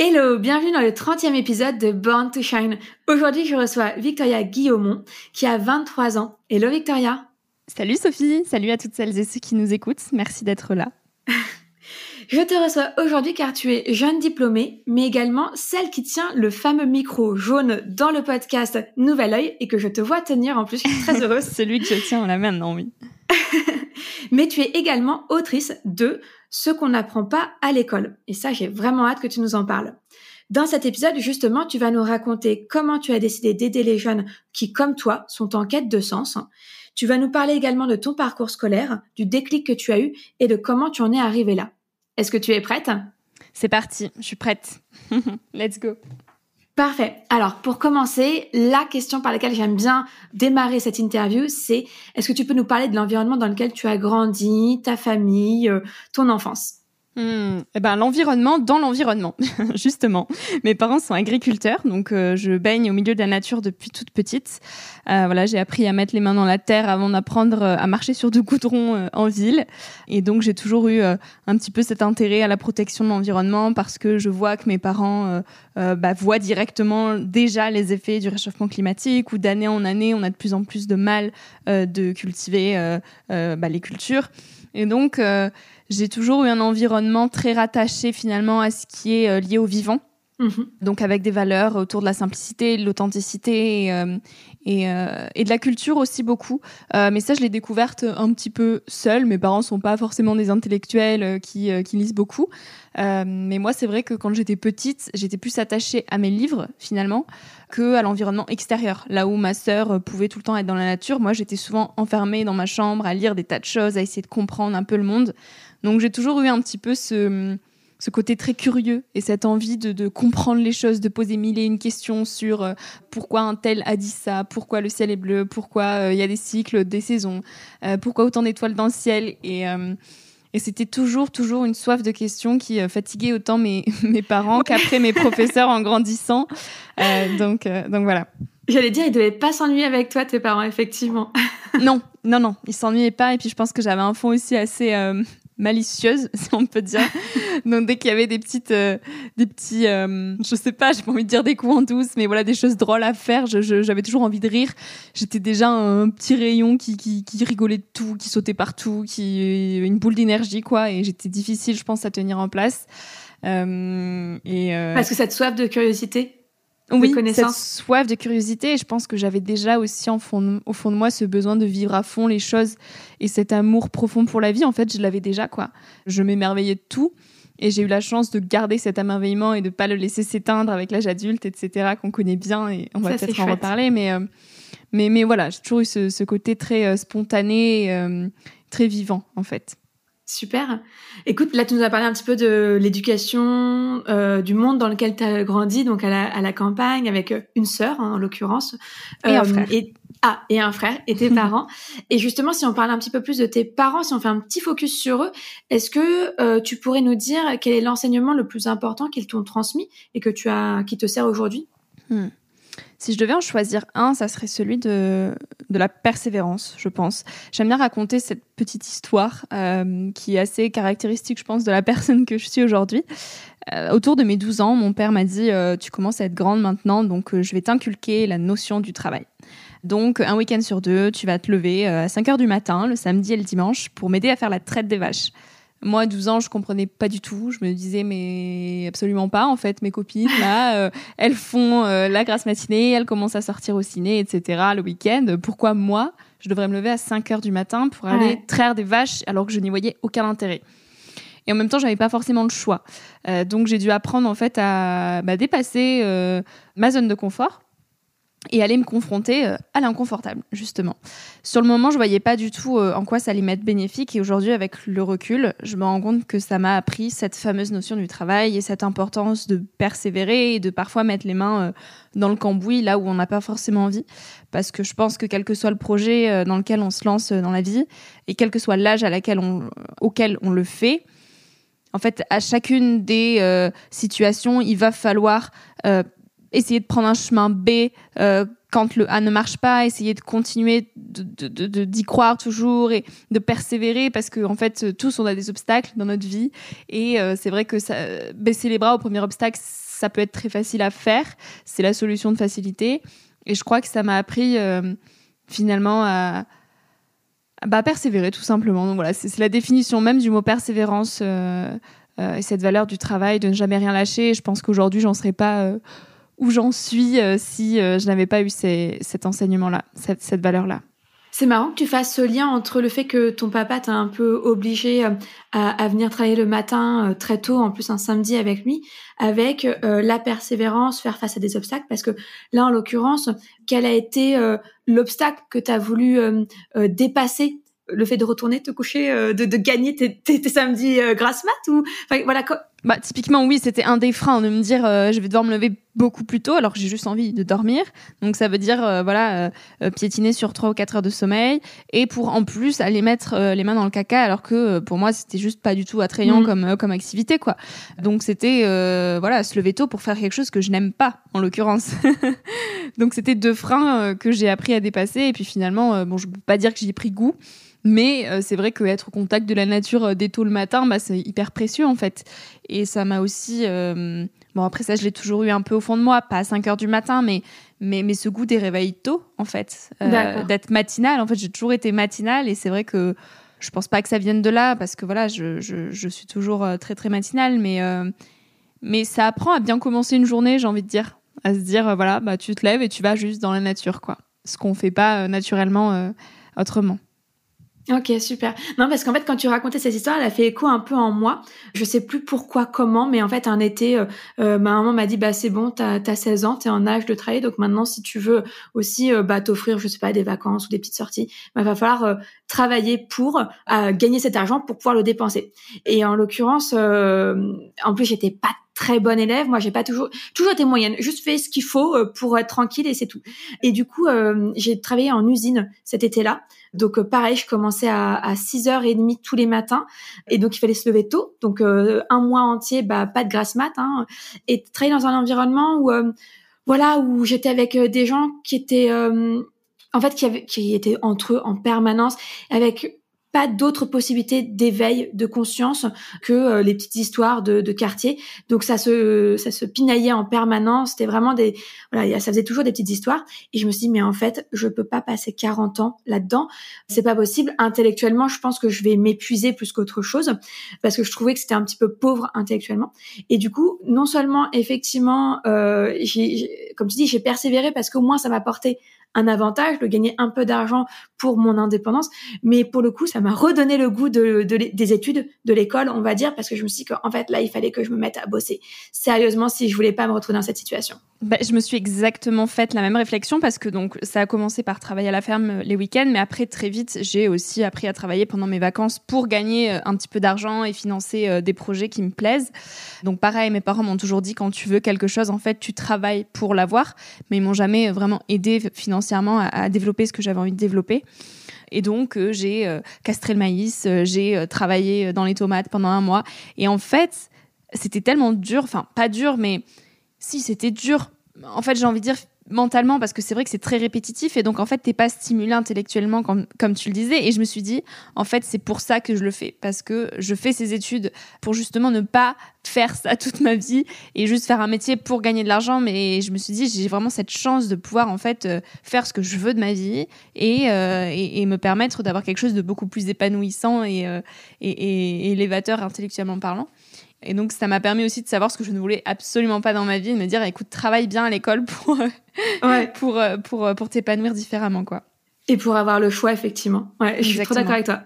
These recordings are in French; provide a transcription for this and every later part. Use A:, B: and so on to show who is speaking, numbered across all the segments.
A: Hello, bienvenue dans le 30e épisode de Born to Shine. Aujourd'hui, je reçois Victoria Guillaumont qui a 23 ans. Hello Victoria.
B: Salut Sophie, salut à toutes celles et ceux qui nous écoutent. Merci d'être là.
A: Je te reçois aujourd'hui car tu es jeune diplômée, mais également celle qui tient le fameux micro jaune dans le podcast Nouvel Oeil et que je te vois tenir en plus. Je suis très heureuse.
B: Celui que je tiens en la main, non, oui.
A: mais tu es également autrice de Ce qu'on n'apprend pas à l'école. Et ça, j'ai vraiment hâte que tu nous en parles. Dans cet épisode, justement, tu vas nous raconter comment tu as décidé d'aider les jeunes qui, comme toi, sont en quête de sens. Tu vas nous parler également de ton parcours scolaire, du déclic que tu as eu et de comment tu en es arrivé là. Est-ce que tu es prête?
B: C'est parti, je suis prête. Let's go.
A: Parfait. Alors, pour commencer, la question par laquelle j'aime bien démarrer cette interview, c'est est-ce que tu peux nous parler de l'environnement dans lequel tu as grandi, ta famille, euh, ton enfance?
B: Hmm, eh ben, l'environnement dans l'environnement, justement. Mes parents sont agriculteurs, donc euh, je baigne au milieu de la nature depuis toute petite. Euh, voilà, j'ai appris à mettre les mains dans la terre avant d'apprendre euh, à marcher sur du goudron en ville. Et donc j'ai toujours eu un petit peu cet intérêt à la protection de l'environnement parce que je vois que mes parents bah, voient directement déjà les effets du réchauffement climatique, où d'année en année on a de plus en plus de mal de cultiver bah, les cultures. Et donc j'ai toujours eu un environnement très rattaché finalement à ce qui est euh, lié au vivant. Mhm. Donc avec des valeurs autour de la simplicité, de l'authenticité et, euh, euh, et, de la culture aussi beaucoup. mais ça, je l'ai découverte un petit peu seule. Mes parents sont pas forcément des intellectuels qui, qui lisent beaucoup. mais moi, c'est vrai que quand j'étais petite, j'étais plus attachée à mes livres finalement que à l'environnement extérieur. Là où ma sœur pouvait tout le temps être dans la nature, moi, j'étais souvent enfermée dans ma chambre à lire des tas de choses, à essayer de comprendre un peu le monde. Donc j'ai toujours eu un petit peu ce, ce côté très curieux et cette envie de, de, comprendre les choses, de poser mille et une questions sur euh, pourquoi un tel a dit ça, pourquoi le ciel est bleu, pourquoi euh, il y a des cycles, des saisons, euh, pourquoi autant d'étoiles dans le ciel. Et, et c'était toujours, toujours une soif de questions qui fatiguait autant mes, mes parents qu'après mes professeurs en grandissant. donc, donc voilà.
A: J'allais dire, ils devaient pas s'ennuyer avec toi, tes parents, effectivement.
B: non, non, non, ils s'ennuyaient pas. Et puis, je pense que j'avais un fond aussi assez, malicieuse, si on peut dire. Donc dès qu'il y avait des petites, euh, des petits, euh, je sais pas, j'ai pas envie de dire des coups en douce, mais voilà des choses drôles à faire. J'avais toujours envie de rire. J'étais déjà un petit rayon qui, qui, qui, rigolait de tout, qui sautait partout, qui une boule d'énergie quoi. Et j'étais difficile, je pense, à tenir en place.
A: Euh, et parce que cette soif de curiosité?
B: Oui, cette soif de curiosité. Et je pense que j'avais déjà aussi en fond, au fond de moi ce besoin de vivre à fond les choses et cet amour profond pour la vie. En fait, je l'avais déjà, quoi. Je m'émerveillais de tout. Et j'ai eu la chance de garder cet émerveillement et de pas le laisser s'éteindre avec l'âge adulte, etc., qu'on connaît bien et on va peut-être en reparler. Mais, euh, mais, mais voilà, j'ai toujours eu ce, côté très euh, spontané, euh, très vivant, en fait.
A: Super. Écoute, là, tu nous as parlé un petit peu de l'éducation, euh, du monde dans lequel tu as grandi, donc à la, à la campagne, avec une sœur, hein, en l'occurrence.
B: Et un euh, frère.
A: Et, Ah, et un frère et tes parents. Et justement, si on parle un petit peu plus de tes parents, si on fait un petit focus sur eux, est-ce que euh, tu pourrais nous dire quel est l'enseignement le plus important qu'ils t'ont transmis et que tu as, qui te sert aujourd'hui? Hmm.
B: Si je devais en choisir un, ça serait celui de, de la persévérance, je pense. J'aime bien raconter cette petite histoire euh, qui est assez caractéristique, je pense, de la personne que je suis aujourd'hui. Euh, autour de mes 12 ans, mon père m'a dit Tu commences à être grande maintenant, donc je vais t'inculquer la notion du travail. Donc, un week-end sur deux, tu vas te lever euh, à 5 heures du matin, le samedi et le dimanche, pour m'aider à faire la traite des vaches. Moi, à 12 ans, je comprenais pas du tout. Je me disais, mais absolument pas. En fait, mes copines, là, euh, elles font euh, la grasse matinée, elles commencent à sortir au ciné, etc. le week-end. Pourquoi moi, je devrais me lever à 5 heures du matin pour aller traire des vaches alors que je n'y voyais aucun intérêt? Et en même temps, j'avais pas forcément le choix. donc, j'ai dû apprendre en fait à bah, dépasser ma zone de confort et aller me confronter euh, à l'inconfortable, justement. Sur le moment, je voyais pas du tout euh, en quoi ça allait m'être bénéfique, et aujourd'hui, avec le recul, je me rends compte que ça m'a appris cette fameuse notion du travail et cette importance de persévérer et de parfois mettre les mains euh, dans le cambouis là où on n'a pas forcément envie, parce que je pense que quel que soit le projet dans lequel on se lance dans la vie, et quel que soit l'âge à on, auquel on le fait, en fait, à chacune des situations, il va falloir essayer de prendre un chemin B euh, quand le A ne marche pas, essayer de continuer d'y de, de, croire toujours et de persévérer parce qu'en en fait, tous on a des obstacles dans notre vie et euh, c'est vrai que baisser les bras au premier obstacle, ça peut être très facile à faire. C'est la solution de facilité et je crois que ça m'a appris euh, finalement à, bah, persévérer tout simplement. Donc voilà, c'est la définition même du mot persévérance et cette valeur du travail, de ne jamais rien lâcher. je pense qu'aujourd'hui, j'en serais pas où j'en suis euh, si euh, je n'avais pas eu cet enseignement-là, cette, valeur-là.
A: C'est marrant que tu fasses ce lien entre le fait que ton papa t'a un peu obligé euh, à, venir travailler le matin très tôt, en plus un samedi avec lui, avec la persévérance, faire face à des obstacles, parce que là, en l'occurrence, quel a été l'obstacle que tu as voulu dépasser? Le fait de retourner te coucher, de, gagner tes, samedis grasse mat ou voilà
B: bah typiquement oui c'était un des freins de me dire euh, je vais devoir me lever beaucoup plus tôt alors que j'ai juste envie de dormir donc ça veut dire voilà piétiner sur 3 ou 4 heures de sommeil et pour en plus aller mettre les mains dans le caca alors que pour moi c'était juste pas du tout attrayant mm. comme comme activité quoi donc c'était voilà se lever tôt pour faire quelque chose que je n'aime pas en l'occurrence donc c'était deux freins que j'ai appris à dépasser et puis finalement bon je peux pas dire que j'y ai pris goût mais euh, c'est vrai qu'être au contact de la nature euh, dès tôt le matin, bah, c'est hyper précieux en fait. Et ça m'a aussi. Euh, bon, après ça, je l'ai toujours eu un peu au fond de moi, pas à 5 heures du matin, mais, mais, mais ce goût des réveils tôt en fait. D'être matinale. En fait, j'ai toujours été matinale et c'est vrai que je pense pas que ça vienne de là parce que voilà, je, je, je suis toujours très très matinale, mais, mais ça apprend à bien commencer une journée, j'ai envie de dire. À se dire, voilà, bah, tu te lèves et tu vas juste dans la nature, quoi. Ce qu'on fait pas naturellement autrement.
A: Ok, super. Non, parce qu'en fait, quand tu racontais cette histoire, elle a fait écho un peu en moi. Je sais plus pourquoi, comment, mais en fait, un été, euh, euh ma maman m'a dit, bah c'est bon, t'as as 16 ans, t'es en âge de travailler, donc maintenant, si tu veux aussi euh, bah, t'offrir, je sais pas, des vacances ou des petites sorties, bah, va falloir euh, travailler pour gagner cet argent pour pouvoir le dépenser. Et en l'occurrence, en plus, j'étais pas très bonne élève. Moi, j'ai pas toujours toujours été moyenne. Juste fait ce qu'il faut pour être tranquille et c'est tout. Et du coup, j'ai travaillé en usine cet été-là. Donc euh, pareil, je commençais à, à 6h30 tous les matins et donc il fallait se lever tôt. Donc euh, un mois entier, bah pas de grasse mat hein, et travailler dans un environnement où euh, voilà où j'étais avec des gens qui étaient en fait qui étaient entre eux en permanence avec pas d'autres possibilités d'éveil de conscience que euh, les petites histoires de, de, quartier. Donc ça se ça se pinaillait en permanence. C'était vraiment des voilà, ça faisait toujours des petites histoires. Et je me suis dit mais en fait je peux pas passer 40 ans là-dedans. C'est pas possible. Intellectuellement, je pense que je vais m'épuiser plus qu'autre chose parce que je trouvais que c'était un petit peu pauvre intellectuellement. Et du coup, non seulement effectivement, euh, j'ai comme tu dis, j'ai persévéré parce qu'au moins ça m'a porté un avantage de gagner un peu d'argent pour mon indépendance. Mais pour le coup, ça m'a redonné le goût de, des études, de l'école, on va dire, parce que je me suis dit qu'en fait, là, il fallait que je me mette à bosser sérieusement si je voulais pas me retrouver dans cette situation.
B: Bah, je me suis exactement fait la même réflexion parce que donc ça a commencé par travailler à la ferme euh, les week-ends, mais après très vite j'ai aussi appris à travailler pendant mes vacances pour gagner euh, un petit peu d'argent et financer euh, des projets qui me plaisent. Donc pareil, mes parents m'ont toujours dit quand tu veux quelque chose, en fait tu travailles pour l'avoir, mais ils m'ont jamais vraiment aidé financièrement financièrement à, développer ce que j'avais envie de développer. Et donc, j'ai castré le maïs, j'ai travaillé dans les tomates pendant un mois. Et en fait, c'était tellement dur, enfin, pas dur, mais si, c'était dur. En fait, j'ai envie de dire mentalement parce que c'est vrai que c'est très répétitif et donc en fait t'es pas stimulé intellectuellement comme, comme tu le disais et je me suis dit en fait c'est pour ça que je le fais parce que je fais ces études pour justement ne pas faire ça toute ma vie et juste faire un métier pour gagner de l'argent mais je me suis dit j'ai vraiment cette chance de pouvoir en fait euh, faire ce que je veux de ma vie et, euh, et, me permettre d'avoir quelque chose de beaucoup plus épanouissant et, euh, et, et élévateur intellectuellement parlant et donc, ça m'a permis aussi de savoir ce que je ne voulais absolument pas dans ma vie, de me dire, écoute, travaille bien à l'école pour, euh, pour, euh, pour, euh, pour t'épanouir différemment, quoi.
A: Et pour avoir le choix, effectivement. Ouais, je suis trop d'accord avec toi.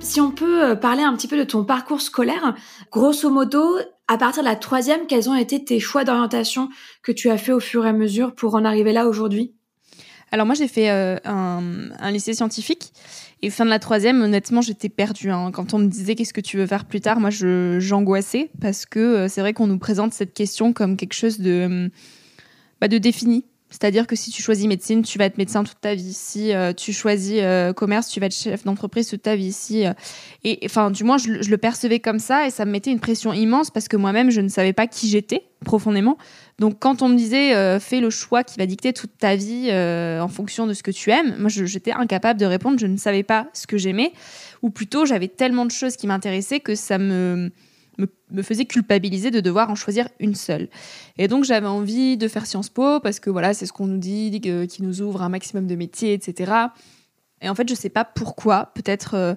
A: Si on peut parler un petit peu de ton parcours scolaire, grosso modo, à partir de la troisième, quels ont été tes choix d'orientation que tu as fait au fur et à mesure pour en arriver là aujourd'hui?
B: Alors moi j'ai fait un, un, lycée scientifique et fin de la troisième, honnêtement, j'étais perdue. Hein. Quand on me disait qu'est-ce que tu veux faire plus tard, moi, j'angoissais parce que euh, c'est vrai qu'on nous présente cette question comme quelque chose de, bah, de défini. C'est-à-dire que si tu choisis médecine, tu vas être médecin toute ta vie. Si euh, tu choisis euh, commerce, tu vas être chef d'entreprise toute ta vie. Si, et enfin, du moins, je, je, le percevais comme ça et ça me mettait une pression immense parce que moi-même, je ne savais pas qui j'étais profondément. Donc quand on me disait euh, fais le choix qui va dicter toute ta vie euh, en fonction de ce que tu aimes, moi j'étais incapable de répondre, je ne savais pas ce que j'aimais, ou plutôt j'avais tellement de choses qui m'intéressaient que ça me, me, faisait culpabiliser de devoir en choisir une seule. Et donc j'avais envie de faire Sciences Po parce que voilà c'est ce qu'on nous dit, qui nous ouvre un maximum de métiers, etc. Et en fait je sais pas pourquoi, peut-être euh,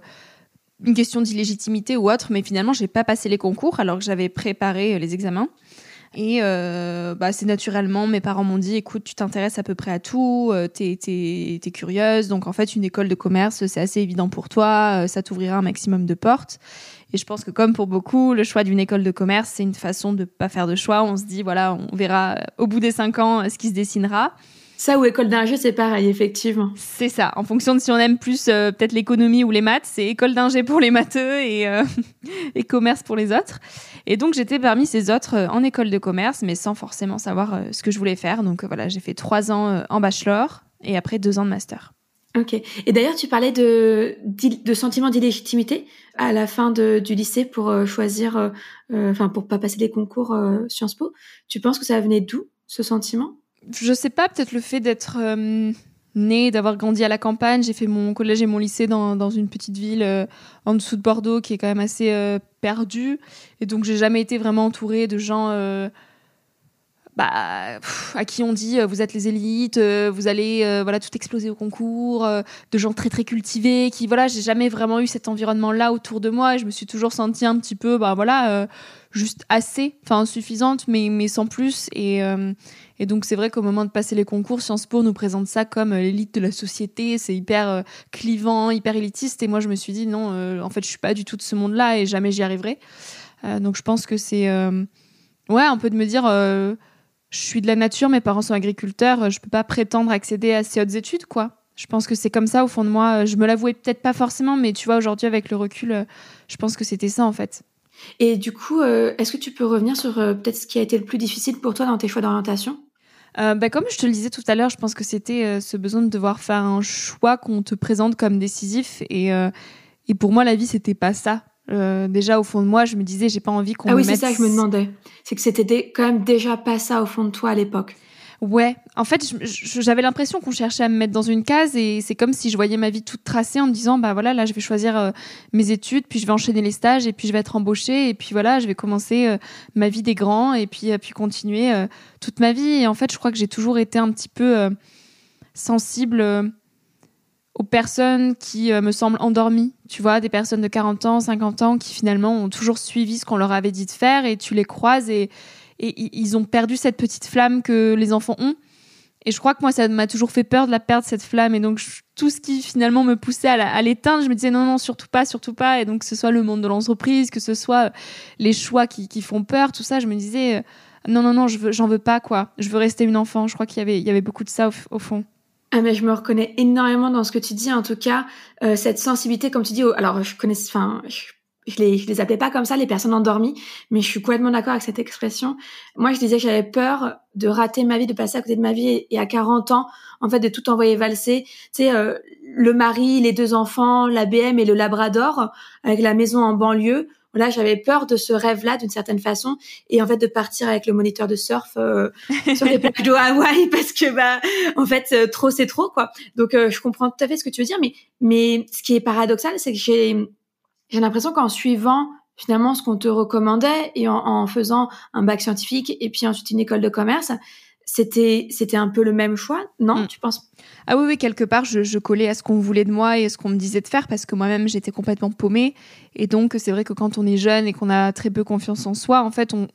B: une question d'illégitimité ou autre, mais finalement j'ai pas passé les concours alors que j'avais préparé les examens. Et euh, bah, c'est naturellement, mes parents m'ont dit, écoute, tu t'intéresses à peu près à tout, euh, t'es es, curieuse, donc en fait, une école de commerce, c'est assez évident pour toi, euh, ça t'ouvrira un maximum de portes. Et je pense que comme pour beaucoup, le choix d'une école de commerce, c'est une façon de pas faire de choix. On se dit, voilà, on verra au bout des cinq ans ce qui se dessinera.
A: Ça ou école d'ingé, c'est pareil, effectivement.
B: C'est ça. En fonction de si on aime plus peut-être l'économie ou les maths, c'est école d'ingé pour les matheux et, et commerce pour les autres. Et donc j'étais parmi ces autres euh, en école de commerce, mais sans forcément savoir euh, ce que je voulais faire. Donc euh, voilà, j'ai fait trois ans en bachelor et après deux ans de master.
A: Ok. Et d'ailleurs, tu parlais de, de sentiment d'illégitimité à la fin de, du lycée pour choisir, enfin pour pas passer les concours Sciences Po. Tu penses que ça venait d'où ce sentiment?
B: Je sais pas, peut-être le fait d'être née, d'avoir grandi à la campagne. J'ai fait mon collège et mon lycée dans, dans une petite ville euh, en dessous de Bordeaux qui est quand même assez euh, perdue. Et donc, j'ai jamais été vraiment entourée de gens euh, bah, à qui on dit vous êtes les élites, vous allez voilà tout exploser au concours, de gens très très cultivés. Qui voilà, j'ai jamais vraiment eu cet environnement-là autour de moi. Et je me suis toujours sentie un petit peu, bah voilà, juste assez, enfin suffisante, mais mais sans plus. Et et donc c'est vrai qu'au moment de passer les concours, Sciences Po nous présente ça comme euh, l'élite de la société, c'est hyper euh, clivant, hyper élitiste. Et moi je me suis dit non, euh, en fait je suis pas du tout de ce monde-là et jamais j'y arriverai. donc je pense que c'est ouais un peu de me dire je suis de la nature, mes parents sont agriculteurs, je peux pas prétendre accéder à ces hautes études quoi. Je pense que c'est comme ça au fond de moi. Je me l'avouais peut-être pas forcément, mais tu vois aujourd'hui avec le recul, je pense que c'était ça en fait.
A: Et du coup, est-ce que tu peux revenir sur peut-être ce qui a été le plus difficile pour toi dans tes choix d'orientation?
B: Euh, bah, comme je te le disais tout à l'heure, je pense que c'était euh, ce besoin de devoir faire un choix qu'on te présente comme décisif. Et, euh, et pour moi, la vie, c'était pas ça. Déjà, au fond de moi, je me disais, j'ai pas envie qu'on
A: ah oui,
B: c'est
A: ça que je me demandais. C'est que c'était quand même déjà pas ça au fond de toi à l'époque.
B: Ouais, en fait, j'avais l'impression qu'on cherchait à me mettre dans une case et c'est comme si je voyais ma vie toute tracée en me disant bah voilà, là je vais choisir euh, mes études, puis je vais enchaîner les stages et puis je vais être embauchée et puis voilà, je vais commencer euh, ma vie des grands et puis euh, puis continuer toute ma vie et en fait, je crois que j'ai toujours été un petit peu sensible aux personnes qui me semblent endormies, tu vois, des personnes de 40 ans, 50 ans qui finalement ont toujours suivi ce qu'on leur avait dit de faire et tu les croises et ils ont perdu cette petite flamme que les enfants ont. Et je crois que moi, ça m'a toujours fait peur de la perdre, cette flamme. Et donc, tout ce qui finalement me poussait à l'éteindre, je me disais non, non, surtout pas, surtout pas. Et donc, que ce soit le monde de l'entreprise, que ce soit les choix qui, font peur, tout ça, je me disais euh, non, non, non, j'en veux pas, quoi. Je veux rester une enfant. Je crois qu'il y avait beaucoup de ça au, fond.
A: Ah mais je me reconnais énormément dans ce que tu dis. En tout cas, euh, cette sensibilité, comme tu dis. alors je connais, enfin, je les, je les appelais pas comme ça, les personnes endormies, mais je suis complètement d'accord avec cette expression. Moi, je disais que j'avais peur de rater ma vie, de passer à côté de ma vie, et, à 40 ans, en fait, de tout envoyer valser. Tu sais, euh, le mari, les deux enfants, la BM et le Labrador, avec la maison en banlieue. Voilà, j'avais peur de ce rêve-là d'une certaine façon, et en fait de partir avec le moniteur de surf euh, sur les plages de Hawaï, parce que bah, en fait, euh, trop c'est trop quoi. Donc, je comprends tout à fait ce que tu veux dire, mais mais ce qui est paradoxal, c'est que j'ai j'ai l'impression qu'en suivant finalement ce qu'on te recommandait et en, faisant un bac scientifique et puis ensuite une école de commerce, c'était c'était un peu le même choix, non mm. Tu penses?
B: Ah oui, oui, quelque part, je, collais à ce qu'on voulait de moi et à ce qu'on me disait de faire parce que moi-même j'étais complètement paumée. Et donc c'est vrai que quand on est jeune et qu'on a très peu confiance en soi, en fait, on,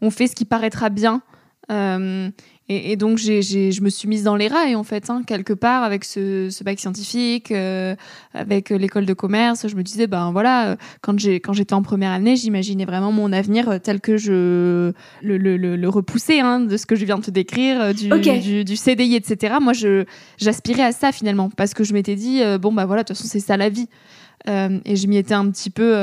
B: on, fait ce qui paraîtra bien. Euh, et, donc, j'ai, je me suis mise dans les rails, en fait, hein, quelque part, avec ce, ce bac scientifique, euh, avec l'école de commerce. Je me disais, ben voilà, quand, j'ai, quand j'étais en première année, j'imaginais vraiment mon avenir tel que je le, le, le, repoussais, hein, de ce que je viens de te décrire, euh, du, du, du, CDI, etc. Moi, je, j'aspirais à ça, finalement, parce que je m'étais dit, euh, bon, bah voilà, de toute façon, c'est ça la vie. et je m'y étais un petit peu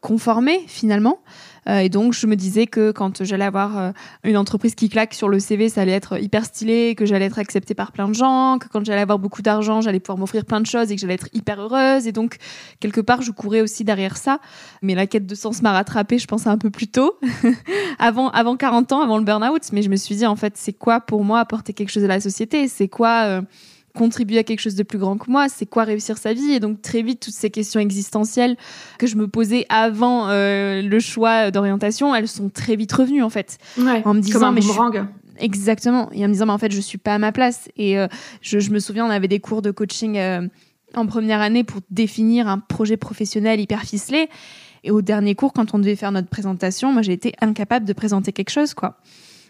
B: conformée, finalement. Euh, et donc, je me disais que quand j'allais avoir euh, une entreprise qui claque sur le CV, ça allait être hyper stylé, que j'allais être acceptée par plein de gens, que quand j'allais avoir beaucoup d'argent, j'allais pouvoir m'offrir plein de choses et que j'allais être hyper heureuse. Et donc, quelque part, je courais aussi derrière ça. Mais la quête de sens m'a rattrapée, je pense, un peu plus tôt, avant, avant 40 ans, avant le burn-out. Mais je me suis dit, en fait, c'est quoi pour moi apporter quelque chose à la société? C'est quoi euh, contribuer à quelque chose de plus grand que moi, c'est quoi réussir sa vie Et donc très vite, toutes ces questions existentielles que je me posais avant euh, le choix d'orientation, elles sont très vite revenues en fait.
A: en me disant, mais
B: Exactement. Et en me disant, mais en fait, je suis pas à ma place. Et euh, je, me souviens, on avait des cours de coaching euh, en première année pour définir un projet professionnel hyper ficelé. Et au dernier cours, quand on devait faire notre présentation, moi, j'ai été incapable de présenter quelque chose, quoi.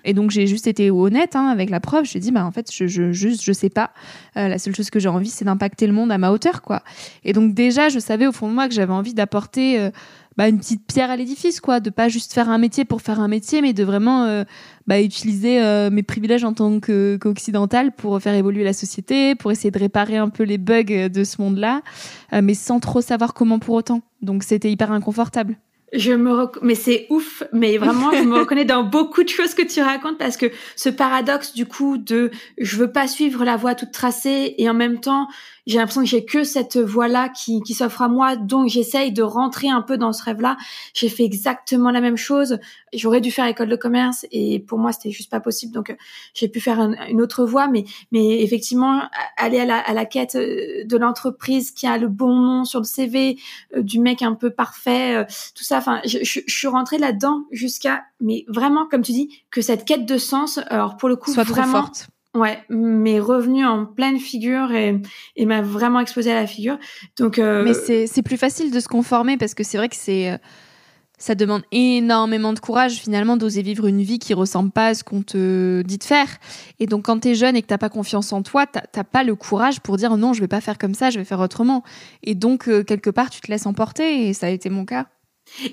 B: Et donc j'ai juste été honnête hein, avec la preuve. Je dit bah en fait je, je juste je sais pas. Euh, la seule chose que j'ai envie c'est d'impacter le monde à ma hauteur quoi. Et donc déjà je savais au fond de moi que j'avais envie d'apporter euh, bah, une petite pierre à l'édifice quoi, de pas juste faire un métier pour faire un métier, mais de vraiment euh, bah, utiliser mes privilèges en tant qu'occidental pour faire évoluer la société, pour essayer de réparer un peu les bugs de ce monde-là, mais sans trop savoir comment pour autant. Donc c'était hyper inconfortable.
A: Je me mais c'est ouf, mais vraiment je me reconnais dans beaucoup de choses que tu racontes parce que ce paradoxe du coup de je veux pas suivre la voie toute tracée et en même temps j'ai l'impression que j'ai que cette voie-là qui, qui s'offre à moi, donc j'essaye de rentrer un peu dans ce rêve-là. J'ai fait exactement la même chose. J'aurais dû faire école de commerce et pour moi c'était juste pas possible, donc euh, j'ai pu faire une autre voie. Mais, mais effectivement, aller à la, à la quête euh, de l'entreprise qui a le bon nom sur le CV, euh, du mec un peu parfait, tout ça. Enfin, je, je, je suis rentrée là-dedans jusqu'à, mais vraiment comme tu dis, que cette quête de sens, alors pour le coup,
B: soit
A: vraiment.
B: forte
A: Ouais, m'est revenu en pleine figure et, et m'a vraiment explosé à la figure. Donc, euh...
B: mais c'est plus facile de se conformer parce que c'est vrai que c'est euh, ça demande énormément de courage finalement d'oser vivre une vie qui ressemble pas à ce qu'on te dit de faire. Et donc quand tu es jeune et que t'as pas confiance en toi, t'as pas le courage pour dire non, je vais pas faire comme ça, je vais faire autrement. Et donc euh, quelque part tu te laisses emporter et ça a été mon cas.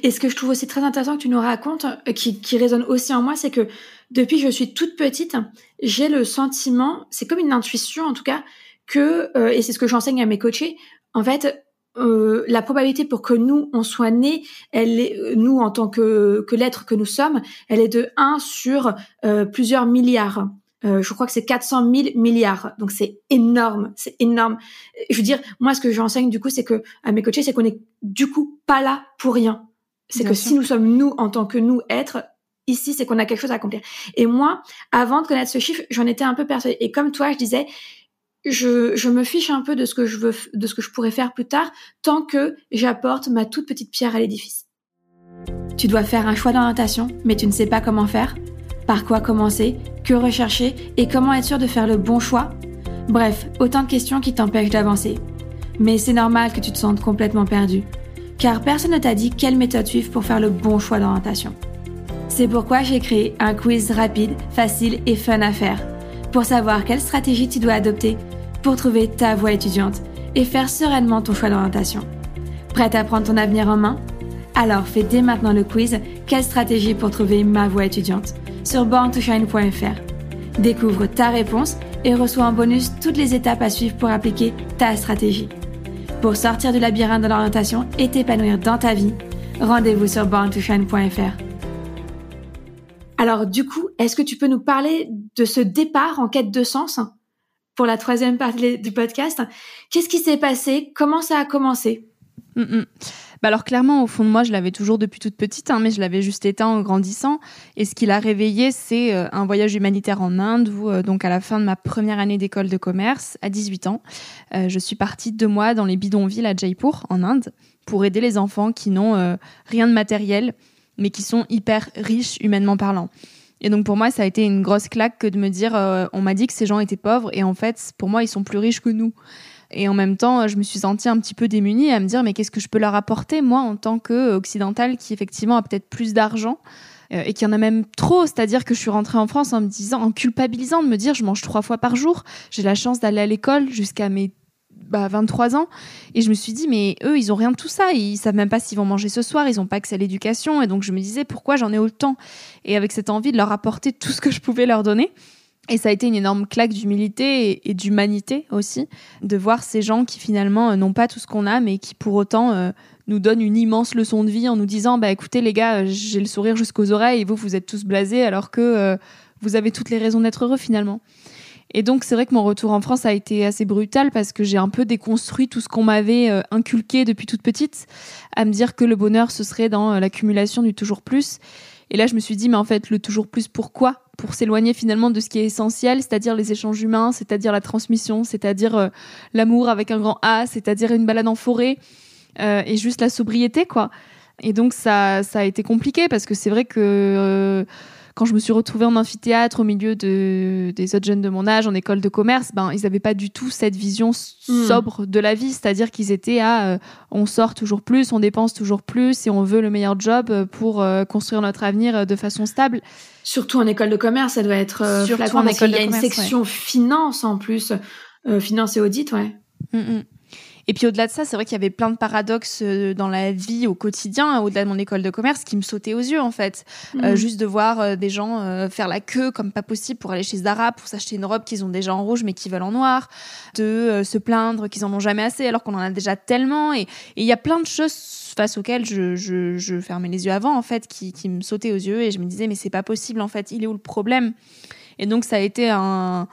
A: Et ce que je trouve aussi très intéressant que tu nous racontes, qui, qui résonne aussi en moi, c'est que depuis que je suis toute petite, j'ai le sentiment, c'est comme une intuition en tout cas, que, euh, et c'est ce que j'enseigne à mes coachés, en fait, euh, la probabilité pour que nous, on soit nés, elle est, nous, en tant que, que l'être que nous sommes, elle est de 1 sur euh, plusieurs milliards. Euh, je crois que c'est 400 000 milliards. Donc c'est énorme, c'est énorme. Je veux dire, moi, ce que j'enseigne du coup, c'est que à mes coachés, c'est qu'on est du coup pas là pour rien. C'est que si nous sommes nous en tant que nous êtres, ici, c'est qu'on a quelque chose à accomplir. Et moi, avant de connaître ce chiffre, j'en étais un peu persuadée. Et comme toi, je disais, je, je me fiche un peu de ce que je veux, de ce que je pourrais faire plus tard, tant que j'apporte ma toute petite pierre à l'édifice. Tu dois faire un choix d'orientation, mais tu ne sais pas comment faire. Par quoi commencer, que rechercher? Et comment être sûr de faire le bon choix? Bref, autant de questions qui t'empêchent d'avancer. Mais c'est normal que tu te sentes complètement perdu, car personne ne t'a dit quelle méthode suivre pour faire le bon choix d'orientation. C'est pourquoi j'ai créé un quiz rapide, facile et fun à faire, pour savoir quelle stratégie tu dois adopter pour trouver ta voie étudiante et faire sereinement ton choix d'orientation. Prête à prendre ton avenir en main? Alors fais dès maintenant le quiz Quelle stratégie pour trouver ma voie étudiante? sur borntoshine.fr. Découvre ta réponse et reçois en bonus toutes les étapes à suivre pour appliquer ta stratégie. pour sortir du labyrinthe de l'orientation et t'épanouir dans ta vie, rendez-vous sur borntoshine.fr. Alors du coup, est-ce que tu peux nous parler de ce départ en quête de sens pour la troisième partie du podcast? Qu'est-ce qui s'est passé? Comment ça a commencé?
B: Mm, mm. Bah alors clairement, au fond de moi, je l'avais toujours depuis toute petite, hein, mais je l'avais juste éteint en grandissant. Et ce qui l'a réveillé, c'est euh, un voyage humanitaire en Inde, où euh, donc à la fin de ma première année d'école de commerce, à 18 ans, euh, je suis partie deux mois dans les bidonvilles à Jaipur, en Inde, pour aider les enfants qui n'ont rien de matériel, mais qui sont hyper riches humainement parlant. Et donc pour moi, ça a été une grosse claque que de me dire, on m'a dit que ces gens étaient pauvres, et en fait, pour moi, ils sont plus riches que nous. Et en même temps, je me suis sentie un petit peu démunie à me dire, mais qu'est-ce que je peux leur apporter, moi, en tant qu'occidentale, qui effectivement a peut-être plus d'argent euh, et qui en a même trop, c'est-à-dire que je suis rentrée en France en me disant, en culpabilisant de me dire, je mange trois fois par jour, j'ai la chance d'aller à l'école jusqu'à mes bah, 23 ans. Et je me suis dit, mais eux, ils ont rien de tout ça. Ils savent même pas s'ils vont manger ce soir. Ils ont pas accès à l'éducation. Et donc, je me disais, pourquoi j'en ai autant? Et avec cette envie de leur apporter tout ce que je pouvais leur donner. Et ça a été une énorme claque d'humilité et, d'humanité aussi, de voir ces gens qui finalement euh, n'ont pas tout ce qu'on a, mais qui pour autant euh, nous donnent une immense leçon de vie en nous disant, bah écoutez les gars, euh, j'ai le sourire jusqu'aux oreilles et vous, vous êtes tous blasés alors que vous avez toutes les raisons d'être heureux finalement. Et donc c'est vrai que mon retour en France a été assez brutal parce que j'ai un peu déconstruit tout ce qu'on m'avait inculqué depuis toute petite, à me dire que le bonheur ce serait dans l'accumulation du toujours plus. Et là je me suis dit mais en fait le toujours plus pourquoi? Pour s'éloigner finalement de ce qui est essentiel, c'est-à-dire les échanges humains, c'est-à-dire la transmission, c'est-à-dire euh, l'amour avec un grand A, c'est-à-dire une balade en forêt euh, et juste la sobriété, quoi. Et donc ça, ça a été compliqué parce que c'est vrai que euh, quand je me suis retrouvée en amphithéâtre au milieu de, des autres jeunes de mon âge en école de commerce, ben ils n'avaient pas du tout cette vision hmm. sobre de la vie, c'est-à-dire qu'ils étaient à euh, on sort toujours plus, on dépense toujours plus et on veut le meilleur job pour euh, construire notre avenir euh, de façon stable.
A: Surtout en école de commerce, ça doit être surtout en école. Il y a une section finance en plus, finance et audit, ouais.
B: Mm, mm. Et puis au-delà de ça, c'est vrai qu'il y avait plein de paradoxes euh, dans la vie au quotidien, au-delà de mon école de commerce, qui me sautaient aux yeux en fait. Euh, mhm. juste de voir euh, des gens faire la queue comme pas possible pour aller chez Zara pour s'acheter une robe qu'ils ont déjà en rouge mais qu'ils veulent en noir, de se plaindre qu'ils en ont jamais assez alors qu'on en a déjà tellement. Et il y a plein de choses face auxquelles je, je, je, fermais les yeux avant en fait, qui, qui me sautaient aux yeux et je me disais mais c'est pas possible en fait, il est où le problème? Et donc ça a été un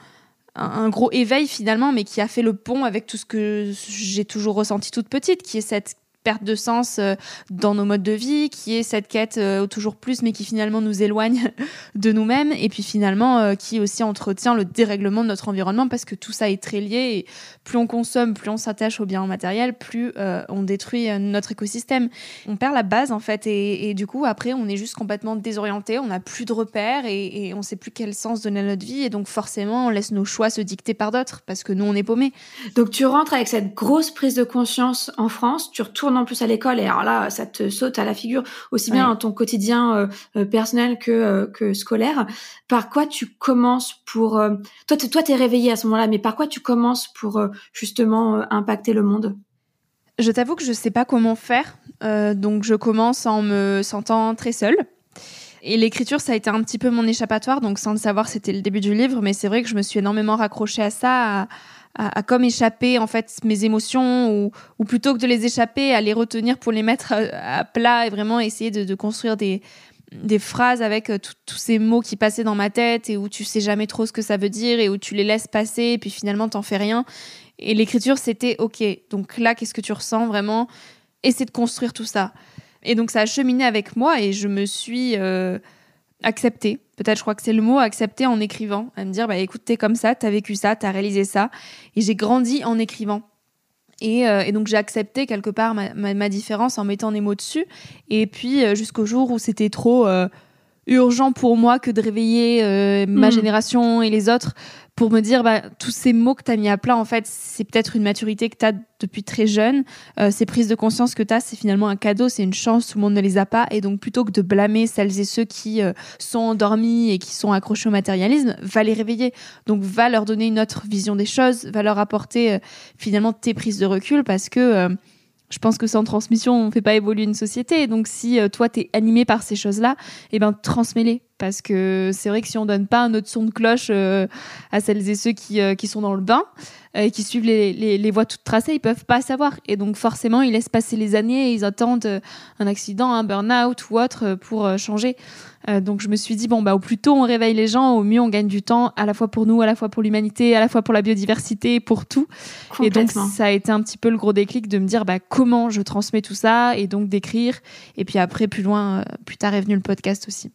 B: un gros éveil finalement, mais qui a fait le pont avec tout ce que j'ai toujours ressenti toute petite, qui est cette perte de sens euh, dans nos modes de vie, qui est cette quête euh, toujours plus, mais qui finalement nous éloigne de nous-mêmes, et puis finalement euh, qui aussi entretient le dérèglement de notre environnement, parce que tout ça est très lié, et plus on consomme, plus on s'attache aux biens matériels, plus on détruit notre écosystème. On perd la base en fait, et, du coup après on est juste complètement désorienté, on n'a plus de repères, et, et on sait plus quel sens donner à notre vie, et donc forcément on laisse nos choix se dicter par d'autres, parce que nous on est paumés.
A: Donc tu rentres avec cette grosse prise de conscience en France, tu retournes en plus à l'école et alors là ça te saute à la figure aussi bien dans ton quotidien euh, euh, personnel que euh, que scolaire. Par quoi tu commences pour toi tu toi t'es réveillé à ce moment-là mais par quoi tu commences pour justement impacter le monde?
B: Je t'avoue que je sais pas comment faire donc je commence en me sentant très seule. Et l'écriture, ça a été un petit peu mon échappatoire, donc sans le savoir, c'était le début du livre, mais c'est vrai que je me suis énormément raccrochée à ça, à, à, comme échapper en fait mes émotions ou, ou, plutôt que de les échapper, à les retenir pour les mettre à, plat et vraiment essayer de, construire des, des phrases avec euh, tous ces mots qui passaient dans ma tête et où tu sais jamais trop ce que ça veut dire et où tu les laisses passer et puis finalement t'en fais rien. Et l'écriture c'était ok. Donc là qu'est-ce que tu ressens vraiment? Essaie de construire tout ça. Et donc ça a cheminé avec moi et je me suis euh, accepter. Peut-être, je crois que c'est le mot, accepter en écrivant. À me dire, bah, écoute, t'es comme ça, t'as vécu ça, t'as réalisé ça. Et j'ai grandi en écrivant. Et, euh, et donc, j'ai accepté quelque part ma, différence en mettant des mots dessus. Et puis, euh, jusqu'au jour où c'était trop euh, urgent pour moi que de réveiller ma mm. génération et les autres pour me dire bah, tous ces mots que tu as mis à plat, en fait, c'est peut-être une maturité que tu as depuis très jeune. Euh, ces prises de conscience que tu as, c'est finalement un cadeau, c'est une chance, tout le monde ne les a pas. Et donc, plutôt que de blâmer celles et ceux qui euh, sont endormis et qui sont accrochés au matérialisme, va les réveiller. Donc, va leur donner une autre vision des choses, va leur apporter euh, finalement tes prises de recul parce que je pense que sans transmission, on ne fait pas évoluer une société. Donc, si toi, tu es animé par ces choses-là, eh ben, transmets-les parce que c'est vrai que si on donne pas un autre son de cloche euh, à celles et ceux qui, qui sont dans le bain et qui suivent les, les, les, voies toutes tracées, ils peuvent pas savoir. Et donc forcément, ils laissent passer les années et ils attendent un accident, un burn-out ou autre pour changer. Euh, donc je me suis dit bon bah au plus tôt on réveille les gens, au mieux on gagne du temps à la fois pour nous, à la fois pour l'humanité, à la fois pour la biodiversité, pour tout. Et donc ça a été un petit peu le gros déclic de me dire bah comment je transmets tout ça et donc d'écrire. Et puis après plus loin, euh, plus tard est venu le podcast aussi.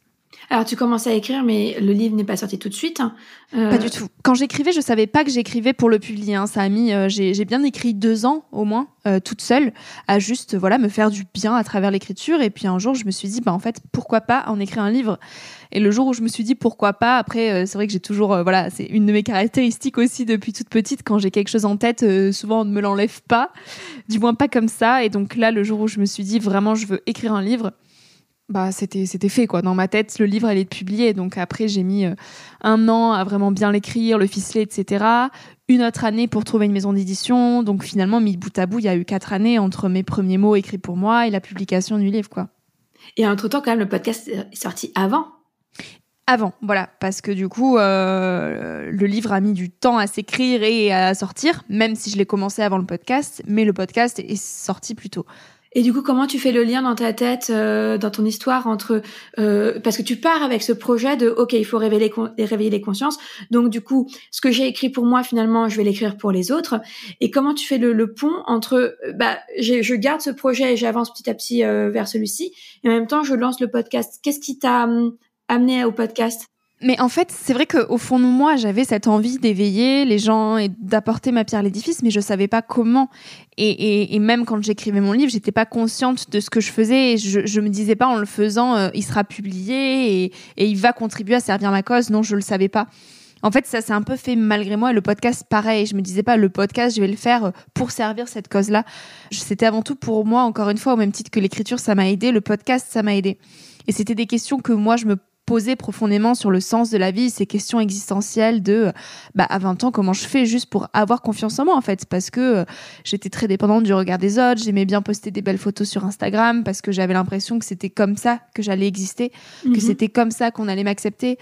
A: Alors tu commences à écrire, mais le livre n'est pas sorti tout de suite. Hein.
B: Euh, pas du tout. Quand j'écrivais, je savais pas que j'écrivais pour le publier. Hein. Ça a mis, euh, j'ai bien écrit deux ans au moins, euh, toute seule, à juste voilà me faire du bien à travers l'écriture. Et puis un jour, je me suis dit, bah en fait, pourquoi pas en écrire un livre? Et le jour où je me suis dit pourquoi pas, après, c'est vrai que j'ai toujours, voilà, c'est une de mes caractéristiques aussi depuis toute petite. Quand j'ai quelque chose en tête, souvent on ne me l'enlève pas, du moins pas comme ça. Et donc là, le jour où je me suis dit vraiment, je veux écrire un livre bah c'était c'était fait quoi. Dans ma tête le livre allait être publié. Donc après j'ai mis euh, un an à vraiment bien l'écrire le ficeler etc une autre année pour trouver une maison d'édition. Donc finalement mis bout à bout il y a eu quatre années entre mes premiers mots écrits pour moi et la publication du livre quoi.
A: Et entre temps quand même le podcast est sorti avant.
B: Avant, voilà, parce que du coup, euh, le livre a mis du temps à s'écrire et à sortir, même si je l'ai commencé avant le podcast, mais le podcast est sorti plus tôt.
A: Et du coup, comment tu fais le lien dans ta tête, euh, dans ton histoire entre euh, parce que tu pars avec ce projet de ok, il faut révéler réveiller les consciences. Donc du coup, ce que j'ai écrit pour moi, finalement, je vais l'écrire pour les autres. Et comment tu fais le, pont entre bah je garde ce projet et j'avance petit à petit euh, vers celui-ci, et en même temps, je lance le podcast. Qu'est-ce qui t'a hum, amené au podcast?
B: Mais en fait, c'est vrai qu'au fond de moi, j'avais cette envie d'éveiller les gens et d'apporter ma pierre à l'édifice, mais je savais pas comment. Et, et, et même quand j'écrivais mon livre, j'étais pas consciente de ce que je faisais. Je, je me disais pas en le faisant, euh, il sera publié et, et, il va contribuer à servir ma cause. Non, je le savais pas. En fait, ça s'est un peu fait malgré moi. Le podcast, pareil. Je me disais pas, le podcast, je vais le faire pour servir cette cause-là. C'était avant tout pour moi, encore une fois, au même titre que l'écriture, ça m'a aidé. Le podcast, ça m'a aidé. Et c'était des questions que moi, je me poser profondément sur le sens de la vie, ces questions existentielles de bah, à 20 ans, comment je fais juste pour avoir confiance en moi en fait? Parce que euh, j'étais très dépendante du regard des autres, j'aimais bien poster des belles photos sur Instagram parce que j'avais l'impression que c'était comme ça que j'allais exister, que mhm. c'était comme ça qu'on allait m'accepter.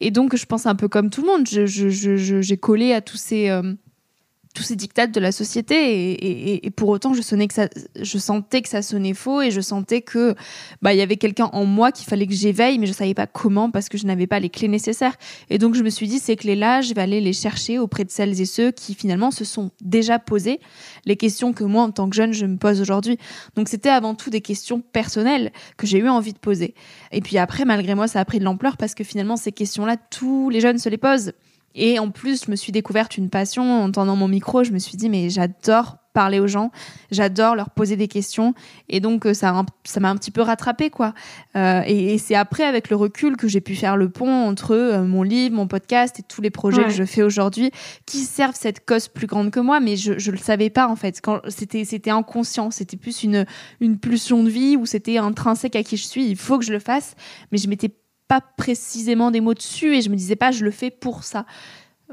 B: Et donc, je pense un peu comme tout le monde, j'ai je, je, collé à tous ces. Euh, tous ces dictats de la société et, pour autant je sonnais que ça je sentais que ça sonnait faux et je sentais que bah il y avait quelqu'un en moi qu'il fallait que j'éveille mais je savais pas comment parce que je n'avais pas les clés nécessaires. Et donc je me suis dit ces clés là je vais aller les chercher auprès de celles et ceux qui finalement se sont déjà posées les questions que moi en tant que jeune je me pose aujourd'hui. Donc c'était avant tout des questions personnelles que j'ai eu envie de poser. Et puis après malgré moi ça a pris de l'ampleur parce que finalement ces questions là tous les jeunes se les posent et en plus, je me suis découverte une passion en entendant mon micro. Je me suis dit, mais j'adore parler aux gens, j'adore leur poser des questions. Et donc, euh, ça, ça m'a un petit peu rattrapé, quoi. Euh, et, c'est après, avec le recul, que j'ai pu faire le pont entre euh, mon livre, mon podcast et tous les projets que je fais aujourd'hui, qui servent cette cause plus grande que moi. Mais je, je le savais pas, en fait. Quand c'était, c'était inconscient. C'était plus une, une pulsion de vie ou c'était intrinsèque à qui je suis. Il faut que je le fasse. Mais je m'étais pas précisément des mots dessus et je me disais pas je le fais pour ça.